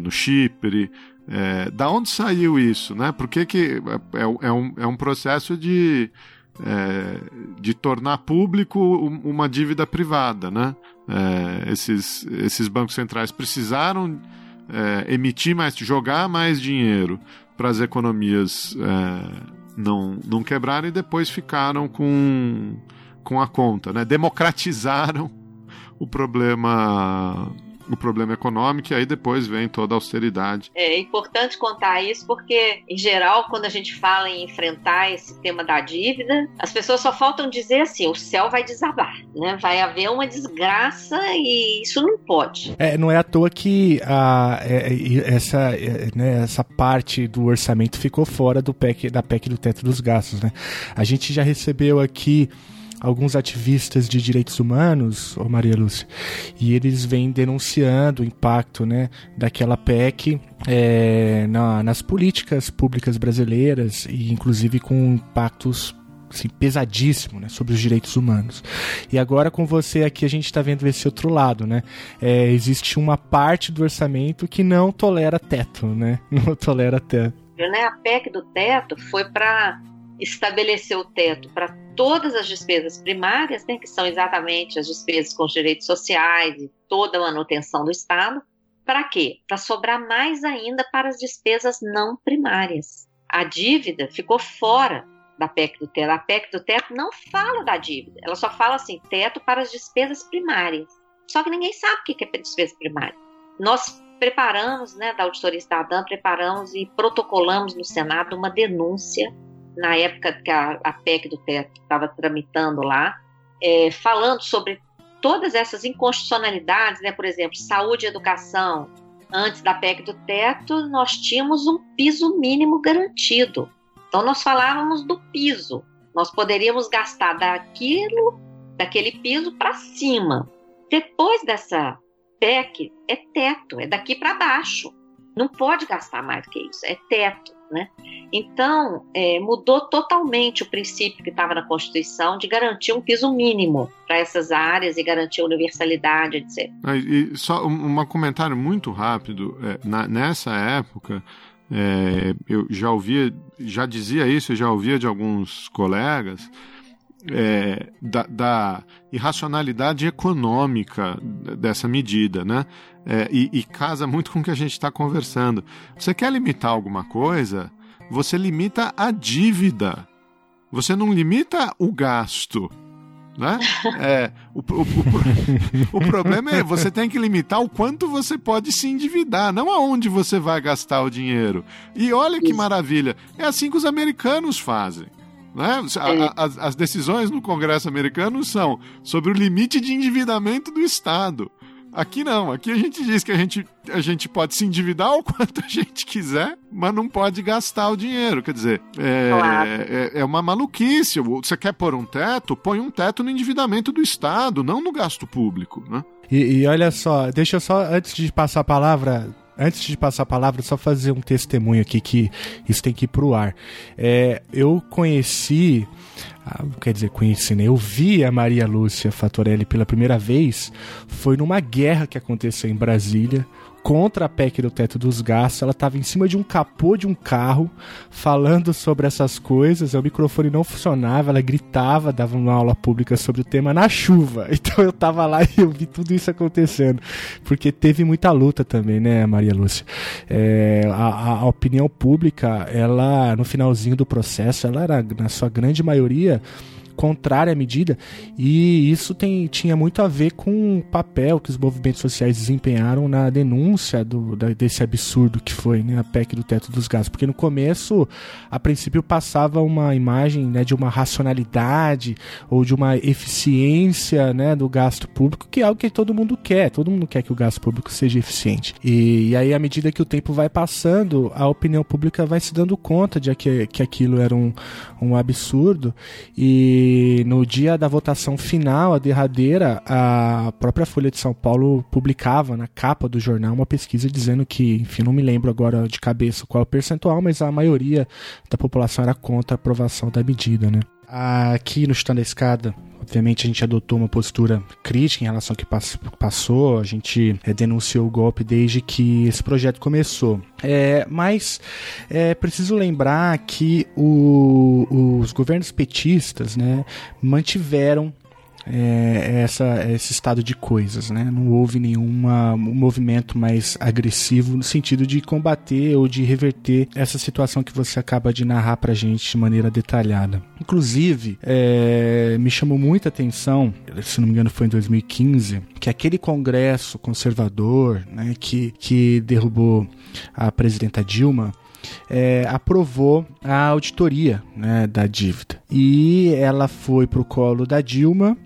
no Chipre. É, da onde saiu isso? Né? Por que, que é, é um, é um processo de, é, de tornar público um- uma dívida privada? Né? É, esses, esses bancos centrais precisaram é, emitir mais, jogar mais dinheiro para as economias é, não, não quebrarem e depois ficaram com, com a conta, né? Democratizaram o problema o problema econômico e aí depois vem toda a austeridade. É importante contar isso porque, em geral, quando a gente fala em enfrentar esse tema da dívida, as pessoas só faltam dizer assim: o céu vai desabar, né? Vai haver uma desgraça e isso não pode. É, não é à toa que a, é, é, essa, é, né, essa parte do orçamento ficou fora do PEC, da PEC do teto dos gastos. Né? A gente já recebeu aqui alguns ativistas de direitos humanos, ô Maria Lúcia, e eles vêm denunciando o impacto né, daquela PEC é, na- nas políticas públicas brasileiras, e inclusive com impactos assim, pesadíssimo né, sobre os direitos humanos. E agora com você aqui a gente está vendo esse outro lado, né? É, existe uma parte do orçamento que não tolera teto, né? Não tolera teto. Né? A PEC do teto foi para estabelecer o teto para todas as despesas primárias, né, que são exatamente as despesas com os direitos sociais e toda a manutenção do Estado. Para quê? Para sobrar mais ainda para as despesas não primárias. A dívida ficou fora da PEC do teto. A PEC do teto não fala da dívida, ela só fala assim, teto para as despesas primárias. Só que ninguém sabe o que é despesa primária. Nós preparamos, né, da Auditoria Cidadã, preparamos e protocolamos no Senado uma denúncia, na época que a, a PEC do teto estava tramitando lá, é, falando sobre todas essas inconstitucionalidades, né, por exemplo, saúde e educação, antes da PEC do teto, nós tínhamos um piso mínimo garantido. Então nós falávamos do piso. Nós poderíamos gastar daquilo, daquele piso para cima. Depois dessa PEC, é teto, é daqui para baixo. Não pode gastar mais do que isso, é teto. Né? Então, é, mudou totalmente o princípio que estava na Constituição de garantir um piso mínimo para essas áreas e garantir a universalidade, etc. Ah, e só um, um comentário muito rápido. É, na, nessa época, é, eu já ouvia, já dizia isso, eu já ouvia de alguns colegas. É, da, da, irracionalidade econômica dessa medida, né? É, e, e, casa muito com o que a gente está conversando. Você quer limitar alguma coisa? Você limita a dívida. Você não limita o gasto. Né? É, o, o, o, o, problema é você tem que limitar o quanto você pode se endividar, não aonde você vai gastar o dinheiro. E olha que maravilha, é assim que os americanos fazem. Né? As, as decisões no Congresso americano são sobre o limite de endividamento do Estado. Aqui não, aqui a gente diz que a gente, a gente pode se endividar o quanto a gente quiser, mas não pode gastar o dinheiro. Quer dizer, é, claro. é, é, uma maluquice. Você quer pôr um teto? Põe um teto no endividamento do Estado, não no gasto público. Né? E, e olha só, deixa eu só, antes de passar a palavra, antes de passar a palavra, só fazer um testemunho aqui que isso tem que ir pro ar. É, eu conheci ah, quer dizer, conheci, né? Eu vi a Maria Lúcia Fatorelli pela primeira vez, foi numa guerra que aconteceu em Brasília, contra a PEC do teto dos gastos. Ela estava em cima de um capô de um carro falando sobre essas coisas. O microfone não funcionava, ela gritava, dava uma aula pública sobre o tema na chuva. Então eu estava lá e eu vi tudo isso acontecendo. Porque teve muita luta também, né, Maria Lúcia? É, a, a opinião pública, ela, no finalzinho do processo, ela era, na sua grande maioria, contrária à medida, e isso tem, tinha muito a ver com o papel que os movimentos sociais desempenharam na denúncia do, da, desse absurdo que foi né, a PEC do teto dos gastos. Porque no começo, a princípio, passava uma imagem né, de uma racionalidade ou de uma eficiência né, do gasto público, que é algo que todo mundo quer, todo mundo quer que o gasto público seja eficiente. E, e aí, à medida que o tempo vai passando, a opinião pública vai se dando conta de que, que aquilo era um, um absurdo e e no dia da votação final, a derradeira, a própria Folha de São Paulo publicava na capa do jornal uma pesquisa dizendo que, enfim, não me lembro agora de cabeça qual é o percentual, mas a maioria da população era contra a aprovação da medida, né? Aqui no Stand da Escada, Obviamente a gente adotou uma postura crítica em relação ao que passou, a gente é, denunciou o golpe desde que esse projeto começou. É, mas é preciso lembrar que o, os governos petistas né, mantiveram é, essa, esse estado de coisas, né? Não houve nenhum um movimento mais agressivo no sentido de combater ou de reverter essa situação que você acaba de narrar pra gente de maneira detalhada. Inclusive, é, me chamou muita atenção, se não me engano foi em 2015, que aquele congresso conservador, né, que, que derrubou a presidenta Dilma, é, aprovou a auditoria né, da dívida. E ela foi para o colo da Dilma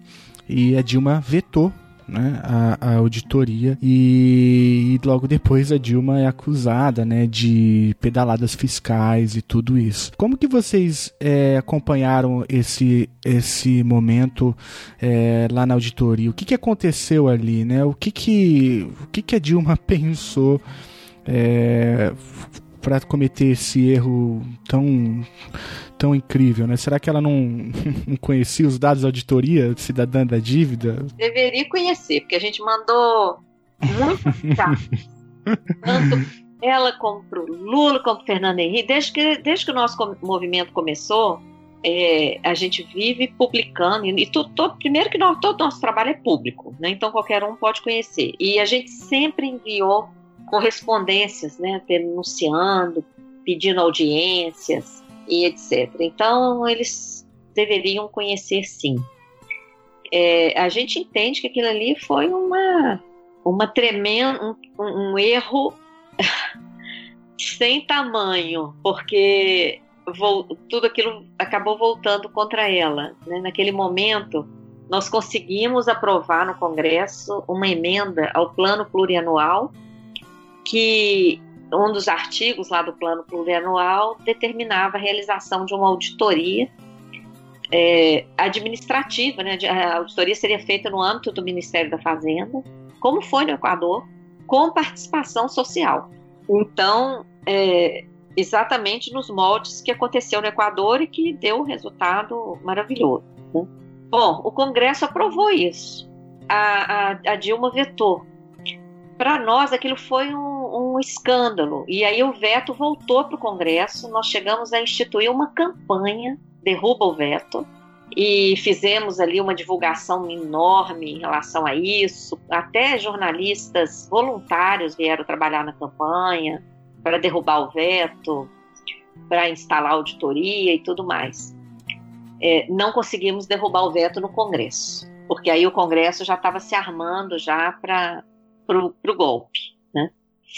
e a Dilma vetou né, a, a, auditoria e, e, logo depois a Dilma é acusada né, de pedaladas fiscais e tudo isso. Como que vocês é, acompanharam esse, esse momento é, lá na auditoria? O que, que aconteceu ali? Né? O, que, que, o que, que a Dilma pensou é, para cometer esse erro tão tão incrível, né? Será que ela não, não conhecia os dados da auditoria cidadã da dívida? Deveria conhecer, porque a gente mandou muito cartas. Tanto ela como pro Lula, como pro Fernando Henrique. Desde que, desde que o nosso movimento começou, é, a gente vive publicando, e tu, todo, primeiro que nós, todo nosso trabalho é público, né? então qualquer um pode conhecer. E a gente sempre enviou correspondências, né, denunciando, pedindo audiências, e etc. Então, eles deveriam conhecer sim. É, a gente entende que aquilo ali foi uma, uma tremenda, um, um erro sem tamanho, porque tudo aquilo acabou voltando contra ela. Né? Naquele momento, nós conseguimos aprovar no Congresso uma emenda ao plano plurianual que um dos artigos lá do plano plurianual determinava a realização de uma auditoria é, administrativa, né? A auditoria seria feita no âmbito do Ministério da Fazenda, como foi no Equador, com participação social. Então, é, exatamente nos moldes que aconteceu no Equador e que deu um resultado maravilhoso. Né? Bom, o Congresso aprovou isso. A, a, a Dilma vetou. Para nós, aquilo foi um, um, escândalo. E aí o veto voltou para o Congresso. Nós chegamos a instituir uma campanha derruba o veto e fizemos ali uma divulgação enorme em relação a isso. Até jornalistas voluntários vieram trabalhar na campanha para derrubar o veto, para instalar auditoria e tudo mais. É, não conseguimos derrubar o veto no Congresso, porque aí o Congresso já estava se armando já para o golpe.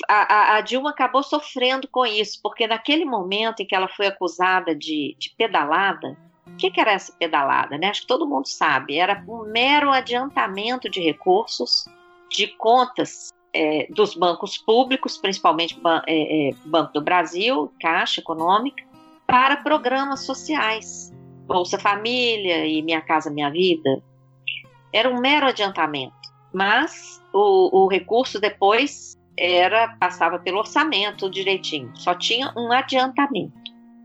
A, a, Dilma acabou sofrendo com isso, porque naquele momento em que ela foi acusada de, de pedalada, o que, que, era essa pedalada? Né? Acho que todo mundo sabe. Era um mero adiantamento de recursos de contas é, dos bancos públicos, principalmente é, é, Banco do Brasil, Caixa Econômica, para programas sociais, Bolsa Família e Minha Casa Minha Vida. Era um mero adiantamento, mas o, o recurso depois era passava pelo orçamento direitinho, só tinha um adiantamento.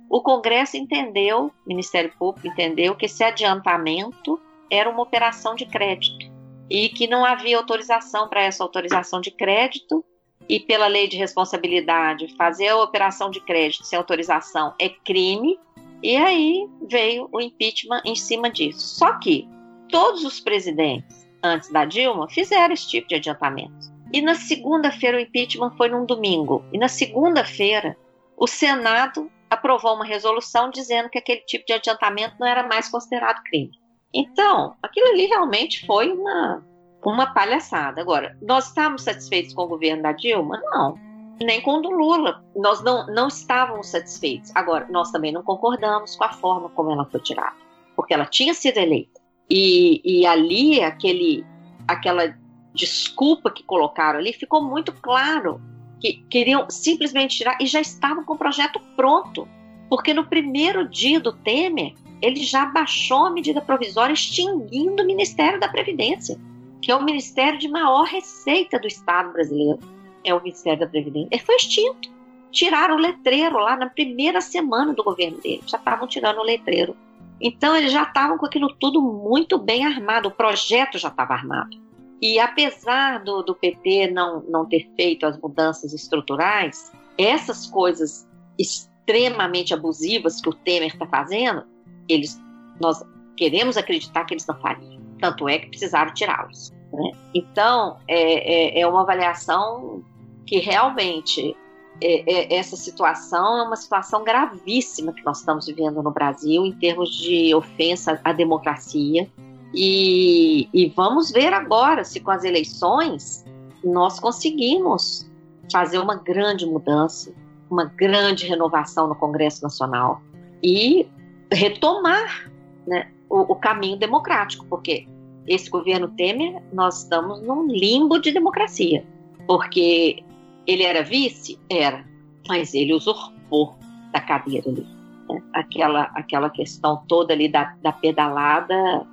O Congresso entendeu, o Ministério Público entendeu que esse adiantamento era uma operação de crédito e que não havia autorização para essa autorização de crédito e pela lei de responsabilidade fazer a operação de crédito sem autorização é crime e aí veio o impeachment em cima disso. Só que todos os presidentes antes da Dilma fizeram esse tipo de adiantamento. E na segunda-feira o impeachment foi num domingo. E na segunda-feira o Senado aprovou uma resolução dizendo que aquele tipo de adiantamento não era mais considerado crime. Então, aquilo ali realmente foi uma, uma palhaçada. Agora, nós estávamos satisfeitos com o governo da Dilma? Não. Nem com o do Lula. Nós não, não estávamos satisfeitos. Agora, nós também não concordamos com a forma como ela foi tirada. Porque ela tinha sido eleita. E, e ali, aquele, aquela desculpa que colocaram ali, ficou muito claro que queriam simplesmente tirar e já estavam com o projeto pronto. Porque no primeiro dia do Temer, ele já baixou a medida provisória extinguindo o Ministério da Previdência, que é o ministério de maior receita do Estado brasileiro. É o Ministério da Previdência. Ele foi extinto. Tiraram o letreiro lá na primeira semana do governo dele. Já estavam tirando o letreiro. Então eles já estavam com aquilo tudo muito bem armado. O projeto já estava armado. E apesar do, do PT não, não ter feito as mudanças estruturais, essas coisas extremamente abusivas que o Temer está fazendo, eles, nós queremos acreditar que eles não fariam. Tanto é que precisaram tirá-los. Né? Então, é, é, é, uma avaliação que realmente é, é, essa situação é uma situação gravíssima que nós estamos vivendo no Brasil em termos de ofensa à democracia, e, e vamos ver agora se com as eleições nós conseguimos fazer uma grande mudança, uma grande renovação no Congresso Nacional e retomar né, o, o, caminho democrático, porque esse governo Temer, nós estamos num limbo de democracia, porque ele era vice? Era, mas ele usurpou da cadeira ali. Né? Aquela, aquela questão toda ali da, da pedalada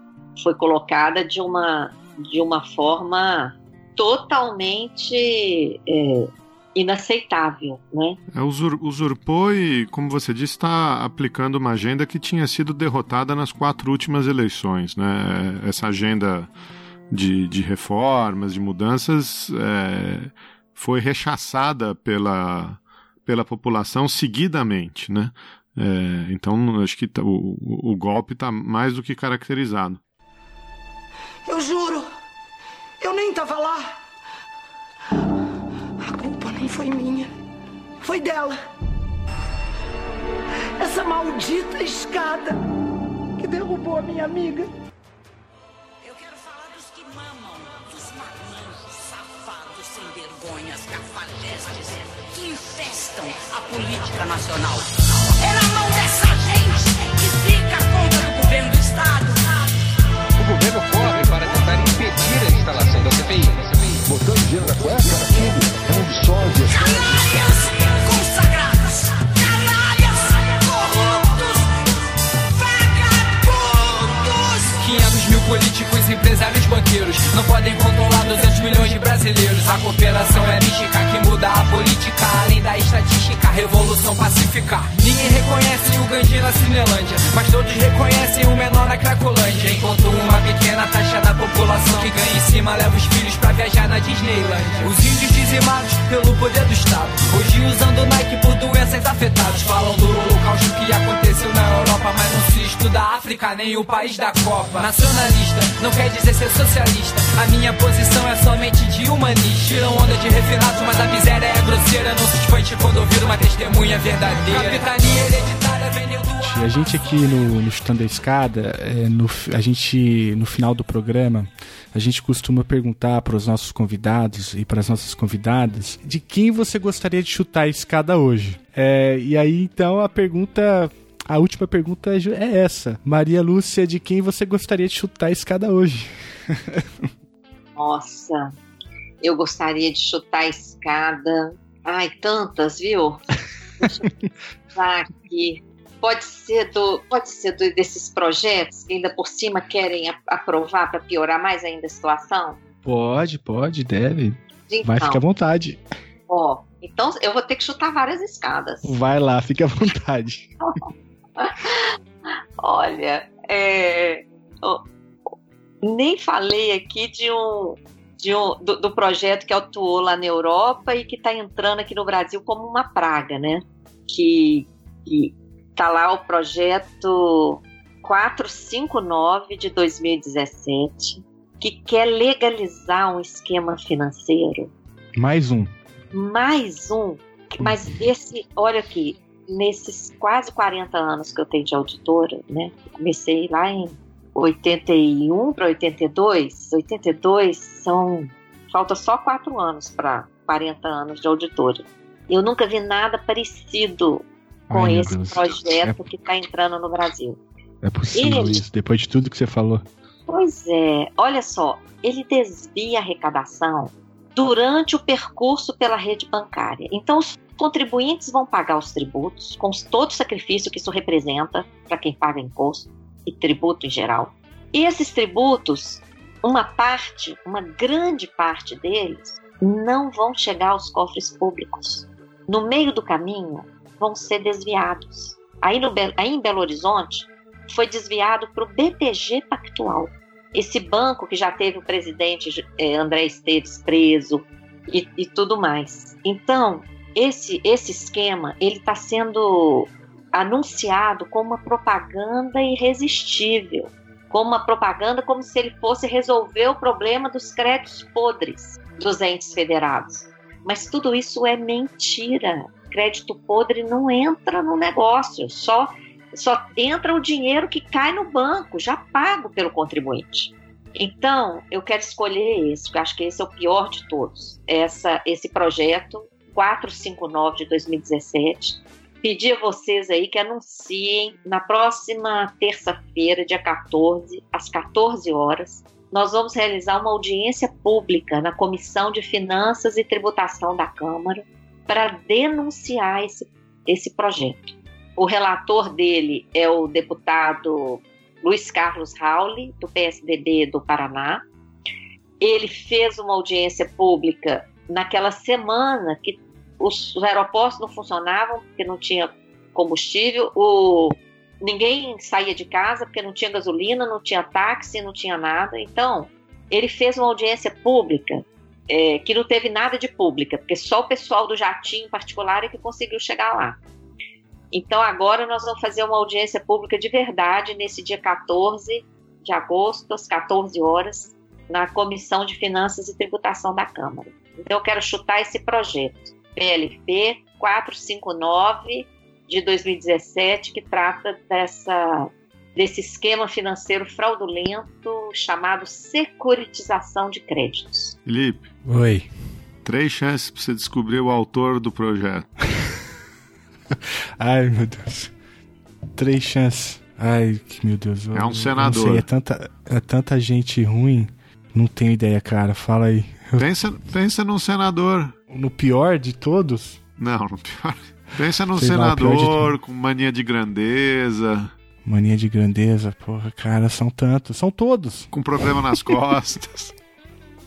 foi colocada de uma, de uma forma totalmente é, inaceitável, né? É, usur, usurpou e, como você disse, está aplicando uma agenda que tinha sido derrotada nas quatro últimas eleições, né? Essa agenda de, de reformas, de mudanças, é, foi rechaçada pela, pela população seguidamente, né? É, então, acho que tá, o, o golpe está mais do que caracterizado. Eu juro. Eu nem tava lá. A culpa nem foi minha. Foi dela. Essa maldita escada que derrubou a minha amiga. Eu quero falar dos que mamam, dos marmanjos, safados, sem vergonhas, cafajestes, que infestam a política nacional. É gelo na cueca, aquilo é um sósia. políticos, empresários, banqueiros não podem controlar 200 milhões de brasileiros. A cooperação é mística que muda a política, além da estatística, revolução pacífica. Ninguém reconhece o Gandhi na Cinelândia, mas todos reconhecem o menor na Cracolândia. Enquanto uma pequena taxa da população que ganha em cima leva os filhos pra viajar na Disneylandia. Os índios dizimados pelo poder do Estado, hoje usando Nike por doenças afetadas. Falam do holocausto que aconteceu na Europa, mas não se estuda a África nem o país da Copa. Nacionalismo Nacionalista não quer dizer ser socialista, a minha posição é somente de humanista. Tiram onda de refinados, mas a miséria é grosseira. Não se espante quando ouvir uma testemunha verdadeira. Capitania hereditária vendeu a gente aqui no, no Chutando a Escada, é, no, a gente, no final do programa, a gente costuma perguntar para os nossos convidados e para as nossas convidadas de quem você gostaria de chutar a escada hoje. É, e aí, então, a pergunta. A última pergunta é é essa. Maria Lúcia, de quem você gostaria de chutar a escada hoje? Nossa, eu gostaria de chutar a escada. Ai, tantas, viu? Deixa eu pensar aqui. Pode ser do, pode ser do, desses projetos que ainda por cima querem aprovar para piorar mais ainda a situação. Pode, pode, deve. Então, Vai ficar à vontade. ó, então eu vou ter que chutar várias escadas. Vai lá, fica à vontade. Olha, é, nem falei aqui de um, de um do, do projeto que atuou lá na Europa e que está entrando aqui no Brasil como uma praga, né? Que, que tá lá o projeto 459 de 2017 que quer legalizar um esquema financeiro Mais um. mais um, mas esse, olha aqui, nesses quase 40 anos que eu tenho de auditora, né? Comecei lá em 81 para 82, 82 são falta só quatro anos para 40 anos de auditora. Eu nunca vi nada parecido com Ai, esse projeto que está entrando no Brasil. É possível Ele- isso, depois de tudo que você falou. Pois é, olha só, ele desvia a arrecadação durante o percurso pela rede bancária. Então, os contribuintes vão pagar os tributos, com todo o sacrifício que isso representa para quem paga imposto e tributo em geral. E esses tributos, uma parte, uma grande parte deles, não vão chegar aos cofres públicos. No meio do caminho, vão ser desviados. Aí, no aí em Belo Horizonte, foi desviado para o BTG Pactual. Esse banco que já teve o presidente eh, André Esteves preso e, e tudo mais. Então, esse, esse esquema ele está sendo anunciado como uma propaganda irresistível, como uma propaganda como se ele fosse resolver o problema dos créditos podres dos entes federados. Mas tudo isso é mentira. Crédito podre não entra no negócio, só só entra o dinheiro que cai no banco, já pago pelo contribuinte. Então, eu quero escolher esse, porque acho que esse é o pior de todos. Essa, esse projeto 459 de 2017. Pedir a vocês aí que anunciem na próxima terça-feira, dia 14, às 14 horas, nós vamos realizar uma audiência pública na Comissão de Finanças e Tributação da Câmara para denunciar esse, esse projeto. O relator dele é o deputado Luiz Carlos Rauli, do PSDB do Paraná. Ele fez uma audiência pública naquela semana que os, os aeroportos não funcionavam porque não tinha combustível, o, ninguém saía de casa porque não tinha gasolina, não tinha táxi, não tinha nada. Então, ele fez uma audiência pública é, que não teve nada de pública, porque só o pessoal do jatinho particular é que conseguiu chegar lá. Então agora nós vamos fazer uma audiência pública de verdade nesse dia 14 de agosto, às 14 horas, na Comissão de Finanças e Tributação da Câmara. Então eu quero chutar esse projeto, PLP 459 de 2017, que trata dessa desse esquema financeiro fraudulento chamado securitização de créditos. Felipe, Oi. três chances para você descobrir o autor do projeto. Ai, meu Deus. Três chances. Ai, que meu Deus. eu- É um senador. sei, é, tanta, é tanta gente ruim. Não tenho ideia, cara. Fala aí. Pensa, pensa num senador. No pior de todos? Não, no pior. Pensa num Sei lá, de senador com mania de grandeza, Mania de grandeza, porra, cara, são tantos. São todos. com problema nas costas.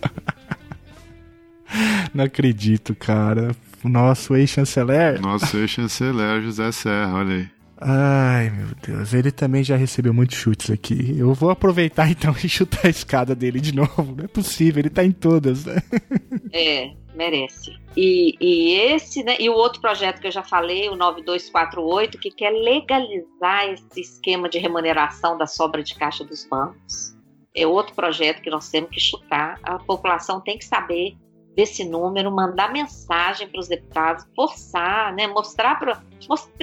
Não acredito, cara. Nosso ex-chanceler. Nosso ex-chanceler José Serra, olha aí. Ai, meu Deus. Ele também já recebeu muitos chutes aqui. Eu vou aproveitar então e chutar a escada dele de novo. Não é possível, ele tá em todas, né? É, merece. E, e esse, né? E o outro projeto que eu já falei, o 9248, que quer legalizar esse esquema de remuneração da sobra de caixa dos bancos. É outro projeto que nós temos que chutar. A população tem que saber desse número, mandar mensagem para os deputados, forçar, né, mostrar para,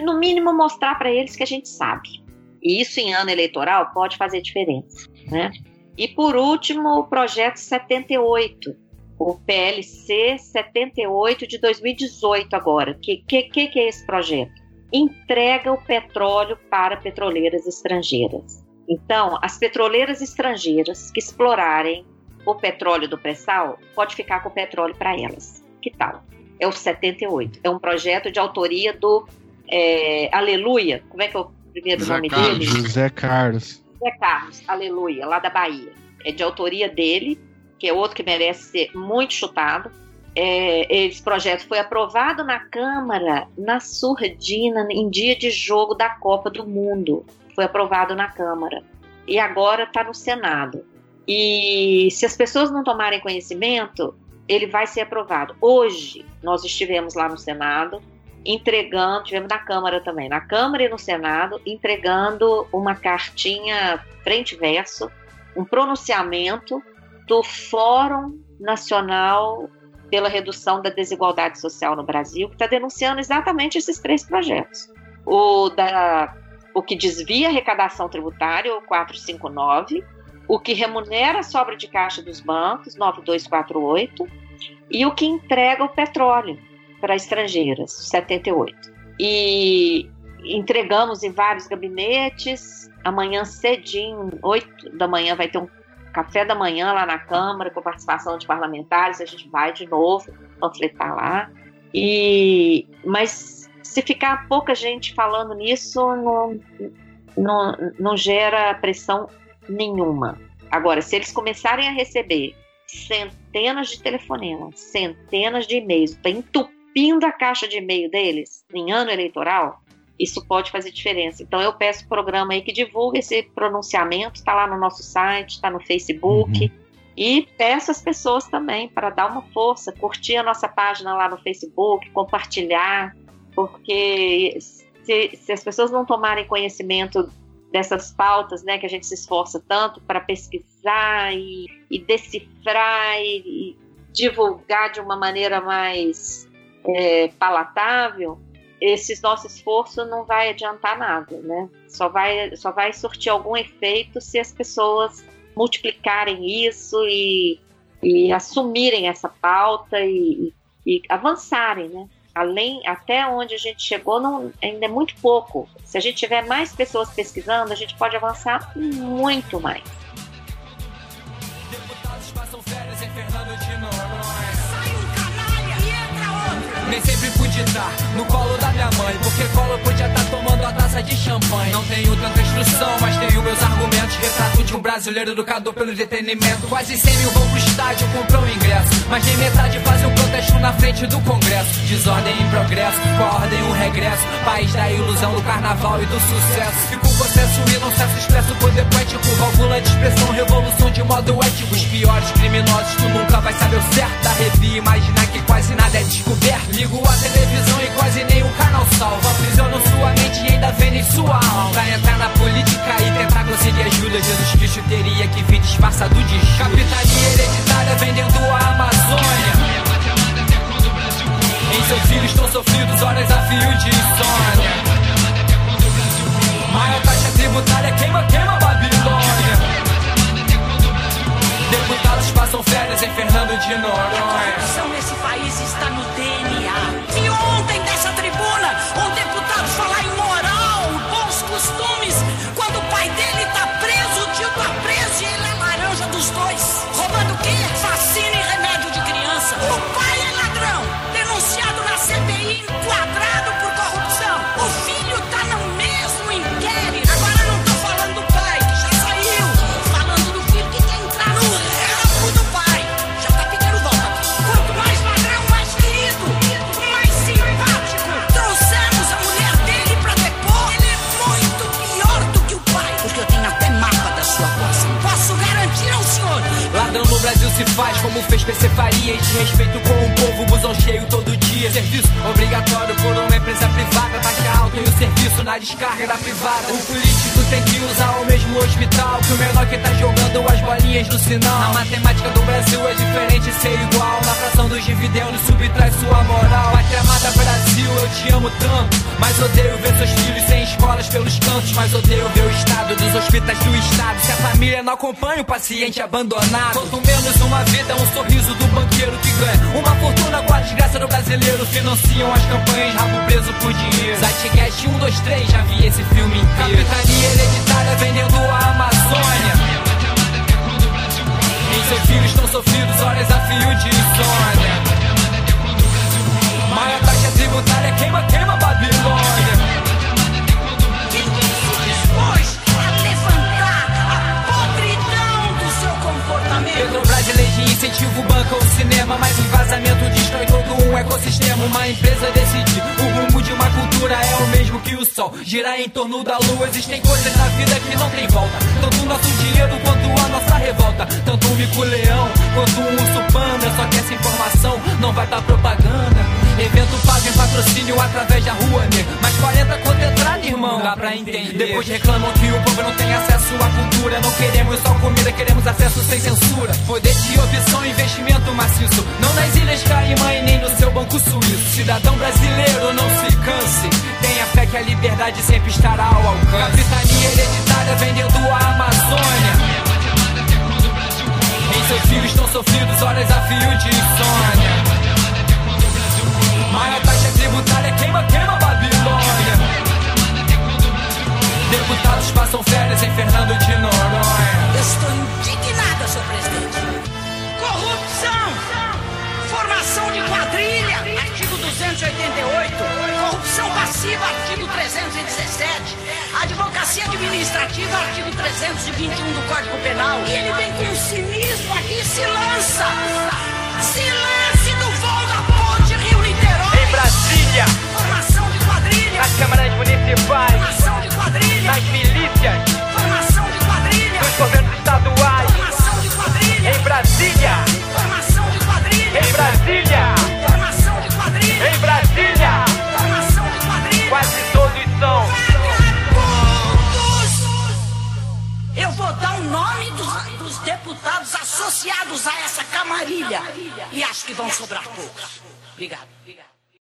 no mínimo mostrar para eles que a gente sabe. E isso em ano eleitoral pode fazer diferença, né? E por último, o projeto 78, o PLC 78 de 2018 agora. Que que que é esse projeto? Entrega o petróleo para petroleiras estrangeiras. Então, as petroleiras estrangeiras que explorarem o petróleo do pré-sal pode ficar com o petróleo para elas. Que tal? É o 78. É um projeto de autoria do é, Aleluia. Como é que é o primeiro José nome Carlos. dele? José Carlos. José Carlos, Aleluia, lá da Bahia. É de autoria dele, que é outro que merece ser muito chutado. É, esse projeto foi aprovado na Câmara, na surdina, em dia de jogo da Copa do Mundo. Foi aprovado na Câmara. E agora está no Senado. E se as pessoas não tomarem conhecimento, ele vai ser aprovado. Hoje, nós estivemos lá no Senado, entregando, tivemos na Câmara também, na Câmara e no Senado, entregando uma cartinha frente verso, um pronunciamento do Fórum Nacional pela Redução da Desigualdade Social no Brasil, que está denunciando exatamente esses três projetos. O, da, o que desvia a arrecadação tributária, o 459, o que remunera a sobra de caixa dos bancos, 9248, e o que entrega o petróleo para estrangeiras, 78. E entregamos em vários gabinetes. Amanhã cedinho, 8 da manhã, vai ter um café da manhã lá na Câmara, com participação de parlamentares. A gente vai de novo panfletar lá. E, mas se ficar pouca gente falando nisso, não, não, não gera pressão nenhuma. Agora, se eles começarem a receber centenas de telefonemas, centenas de e-mails, tá entupindo a caixa de e-mail deles em ano eleitoral, isso pode fazer diferença. Então eu peço o programa aí que divulgue esse pronunciamento, está lá no nosso site, está no Facebook. Uhum. E peço às pessoas também para dar uma força, curtir a nossa página lá no Facebook, compartilhar, porque se, se as pessoas não tomarem conhecimento dessas pautas, né, que a gente se esforça tanto para pesquisar e, e decifrar e, e, divulgar de uma maneira mais é, palatável, esse nosso esforço não vai adiantar nada, né? Só vai, só vai surtir algum efeito se as pessoas multiplicarem isso e, e assumirem essa pauta e, e avançarem, né? Além até onde a gente chegou não, ainda é muito pouco. Se a gente tiver mais pessoas pesquisando, a gente pode avançar muito mais. Deputados passam férias em Fernando de Noronha. Sai um canalha e entra outro. Nem sempre pude estar no colo da minha mãe, porque colo podia estar a taça de champanhe. Não tenho tanta instrução, mas tenho meus argumentos. Retrato de um brasileiro educado pelo entretenimento. Quase 100 mil vão pro estádio, compram ingresso. Mas nem metade fazem um protesto na frente do Congresso. Desordem em progresso, com a ordem um regresso. País da ilusão, do carnaval e do sucesso. E com processo e não cesso expresso poder poético. Válvula de expressão, revolução de modo ético. Os piores criminosos, tu nunca vai saber o certo. Da revia, imaginar que quase nada é descoberto. Ligo a televisão e quase nenhum canal salva. Aprisionam sua mente sua alma. Pra entrar na política e tentar conseguir ajuda, Jesus Cristo teria que vir disfarçado de Judas. Capitania hereditária vendendo a Amazônia. Em seus filhos estão sofridos horas a fio de insônia. Maior taxa tributária queima, queima Babilônia. Deputados passam férias em Fernando de Noronha. corrupção nesse país está no DNA. PC Faria e de respeito com o povo, busão cheio todo dia. Serviço obrigatório por uma empresa privada, taxa alta e o serviço na descarga da privada. O político tem que usar o mesmo hospital que o menor que tá jogando as bolinhas no sinal. A matemática do Brasil é diferente, ser igual. Na fração dos dividendos subtrai sua moral. Pátria amada Brasil, eu te amo tanto, mas odeio ver seus filhos sem escolas pelos cantos. Mas odeio ver o estado dos hospitais do estado. Se a família não acompanha o paciente abandonado. Quanto menos uma vida, um sorriso do banqueiro que ganha uma fortuna com a desgraça do brasileiro. Financiam as campanhas, rabo preso por dinheiro. Zeitgeist 1, 2, 3, já vi esse filme inteiro. Capitania hereditária vendendo a Amazônia. E seus filhos estão sofridos, horas a fio de insônia. Maior taxa tributária queima, queima Babilônia. Incentivo banca o cinema, mas o vazamento destrói todo um ecossistema. Uma empresa decidir o rumo de uma cultura é o mesmo que o sol. Girar em torno da lua, existem coisas na vida que não tem volta. Tanto o nosso dinheiro quanto a nossa revolta. Tanto um mico-leão quanto um urso panda. Só que essa informação não vai dar propaganda. Evento pago em patrocínio através da rua, né? Mas 40 conto entrada, irmão, dá pra entender. Depois reclamam que o povo não tem acesso à cultura. Não queremos só comida, queremos acesso sem censura. Poder de opção, investimento maciço. Não nas ilhas Caimã e nem no seu banco suíço. Cidadão brasileiro, não se canse. Tenha fé que a liberdade sempre estará ao alcance. Capitania hereditária vendendo a Amazônia. Em seus fios estão sofridos, horas a fio de insônia. Maior taxa tributária queima, queima Babilônia. Deputados passam férias em Fernando de Noronha. Eu estou indignada, senhor presidente. Corrupção! Formação de quadrilha, artigo 288. Corrupção passiva, artigo 317. Advocacia administrativa, artigo 321 do Código Penal. E ele vem com cinismo aqui e se lança. Se lance Brasília, Formação de quadrilha. nas câmaras municipais, Formação de quadrilha. nas milícias, Formação de quadrilha. nos governos estaduais. Formação de quadrilha. Em Brasília, Formação de quadrilha. em Brasília, Formação de quadrilha. em Brasília, Formação de quadrilha. quase todos são. Vagabundos! Eu vou dar o nome dos, dos deputados associados a essa camarilha. E acho que vão sobrar poucos. Obrigado.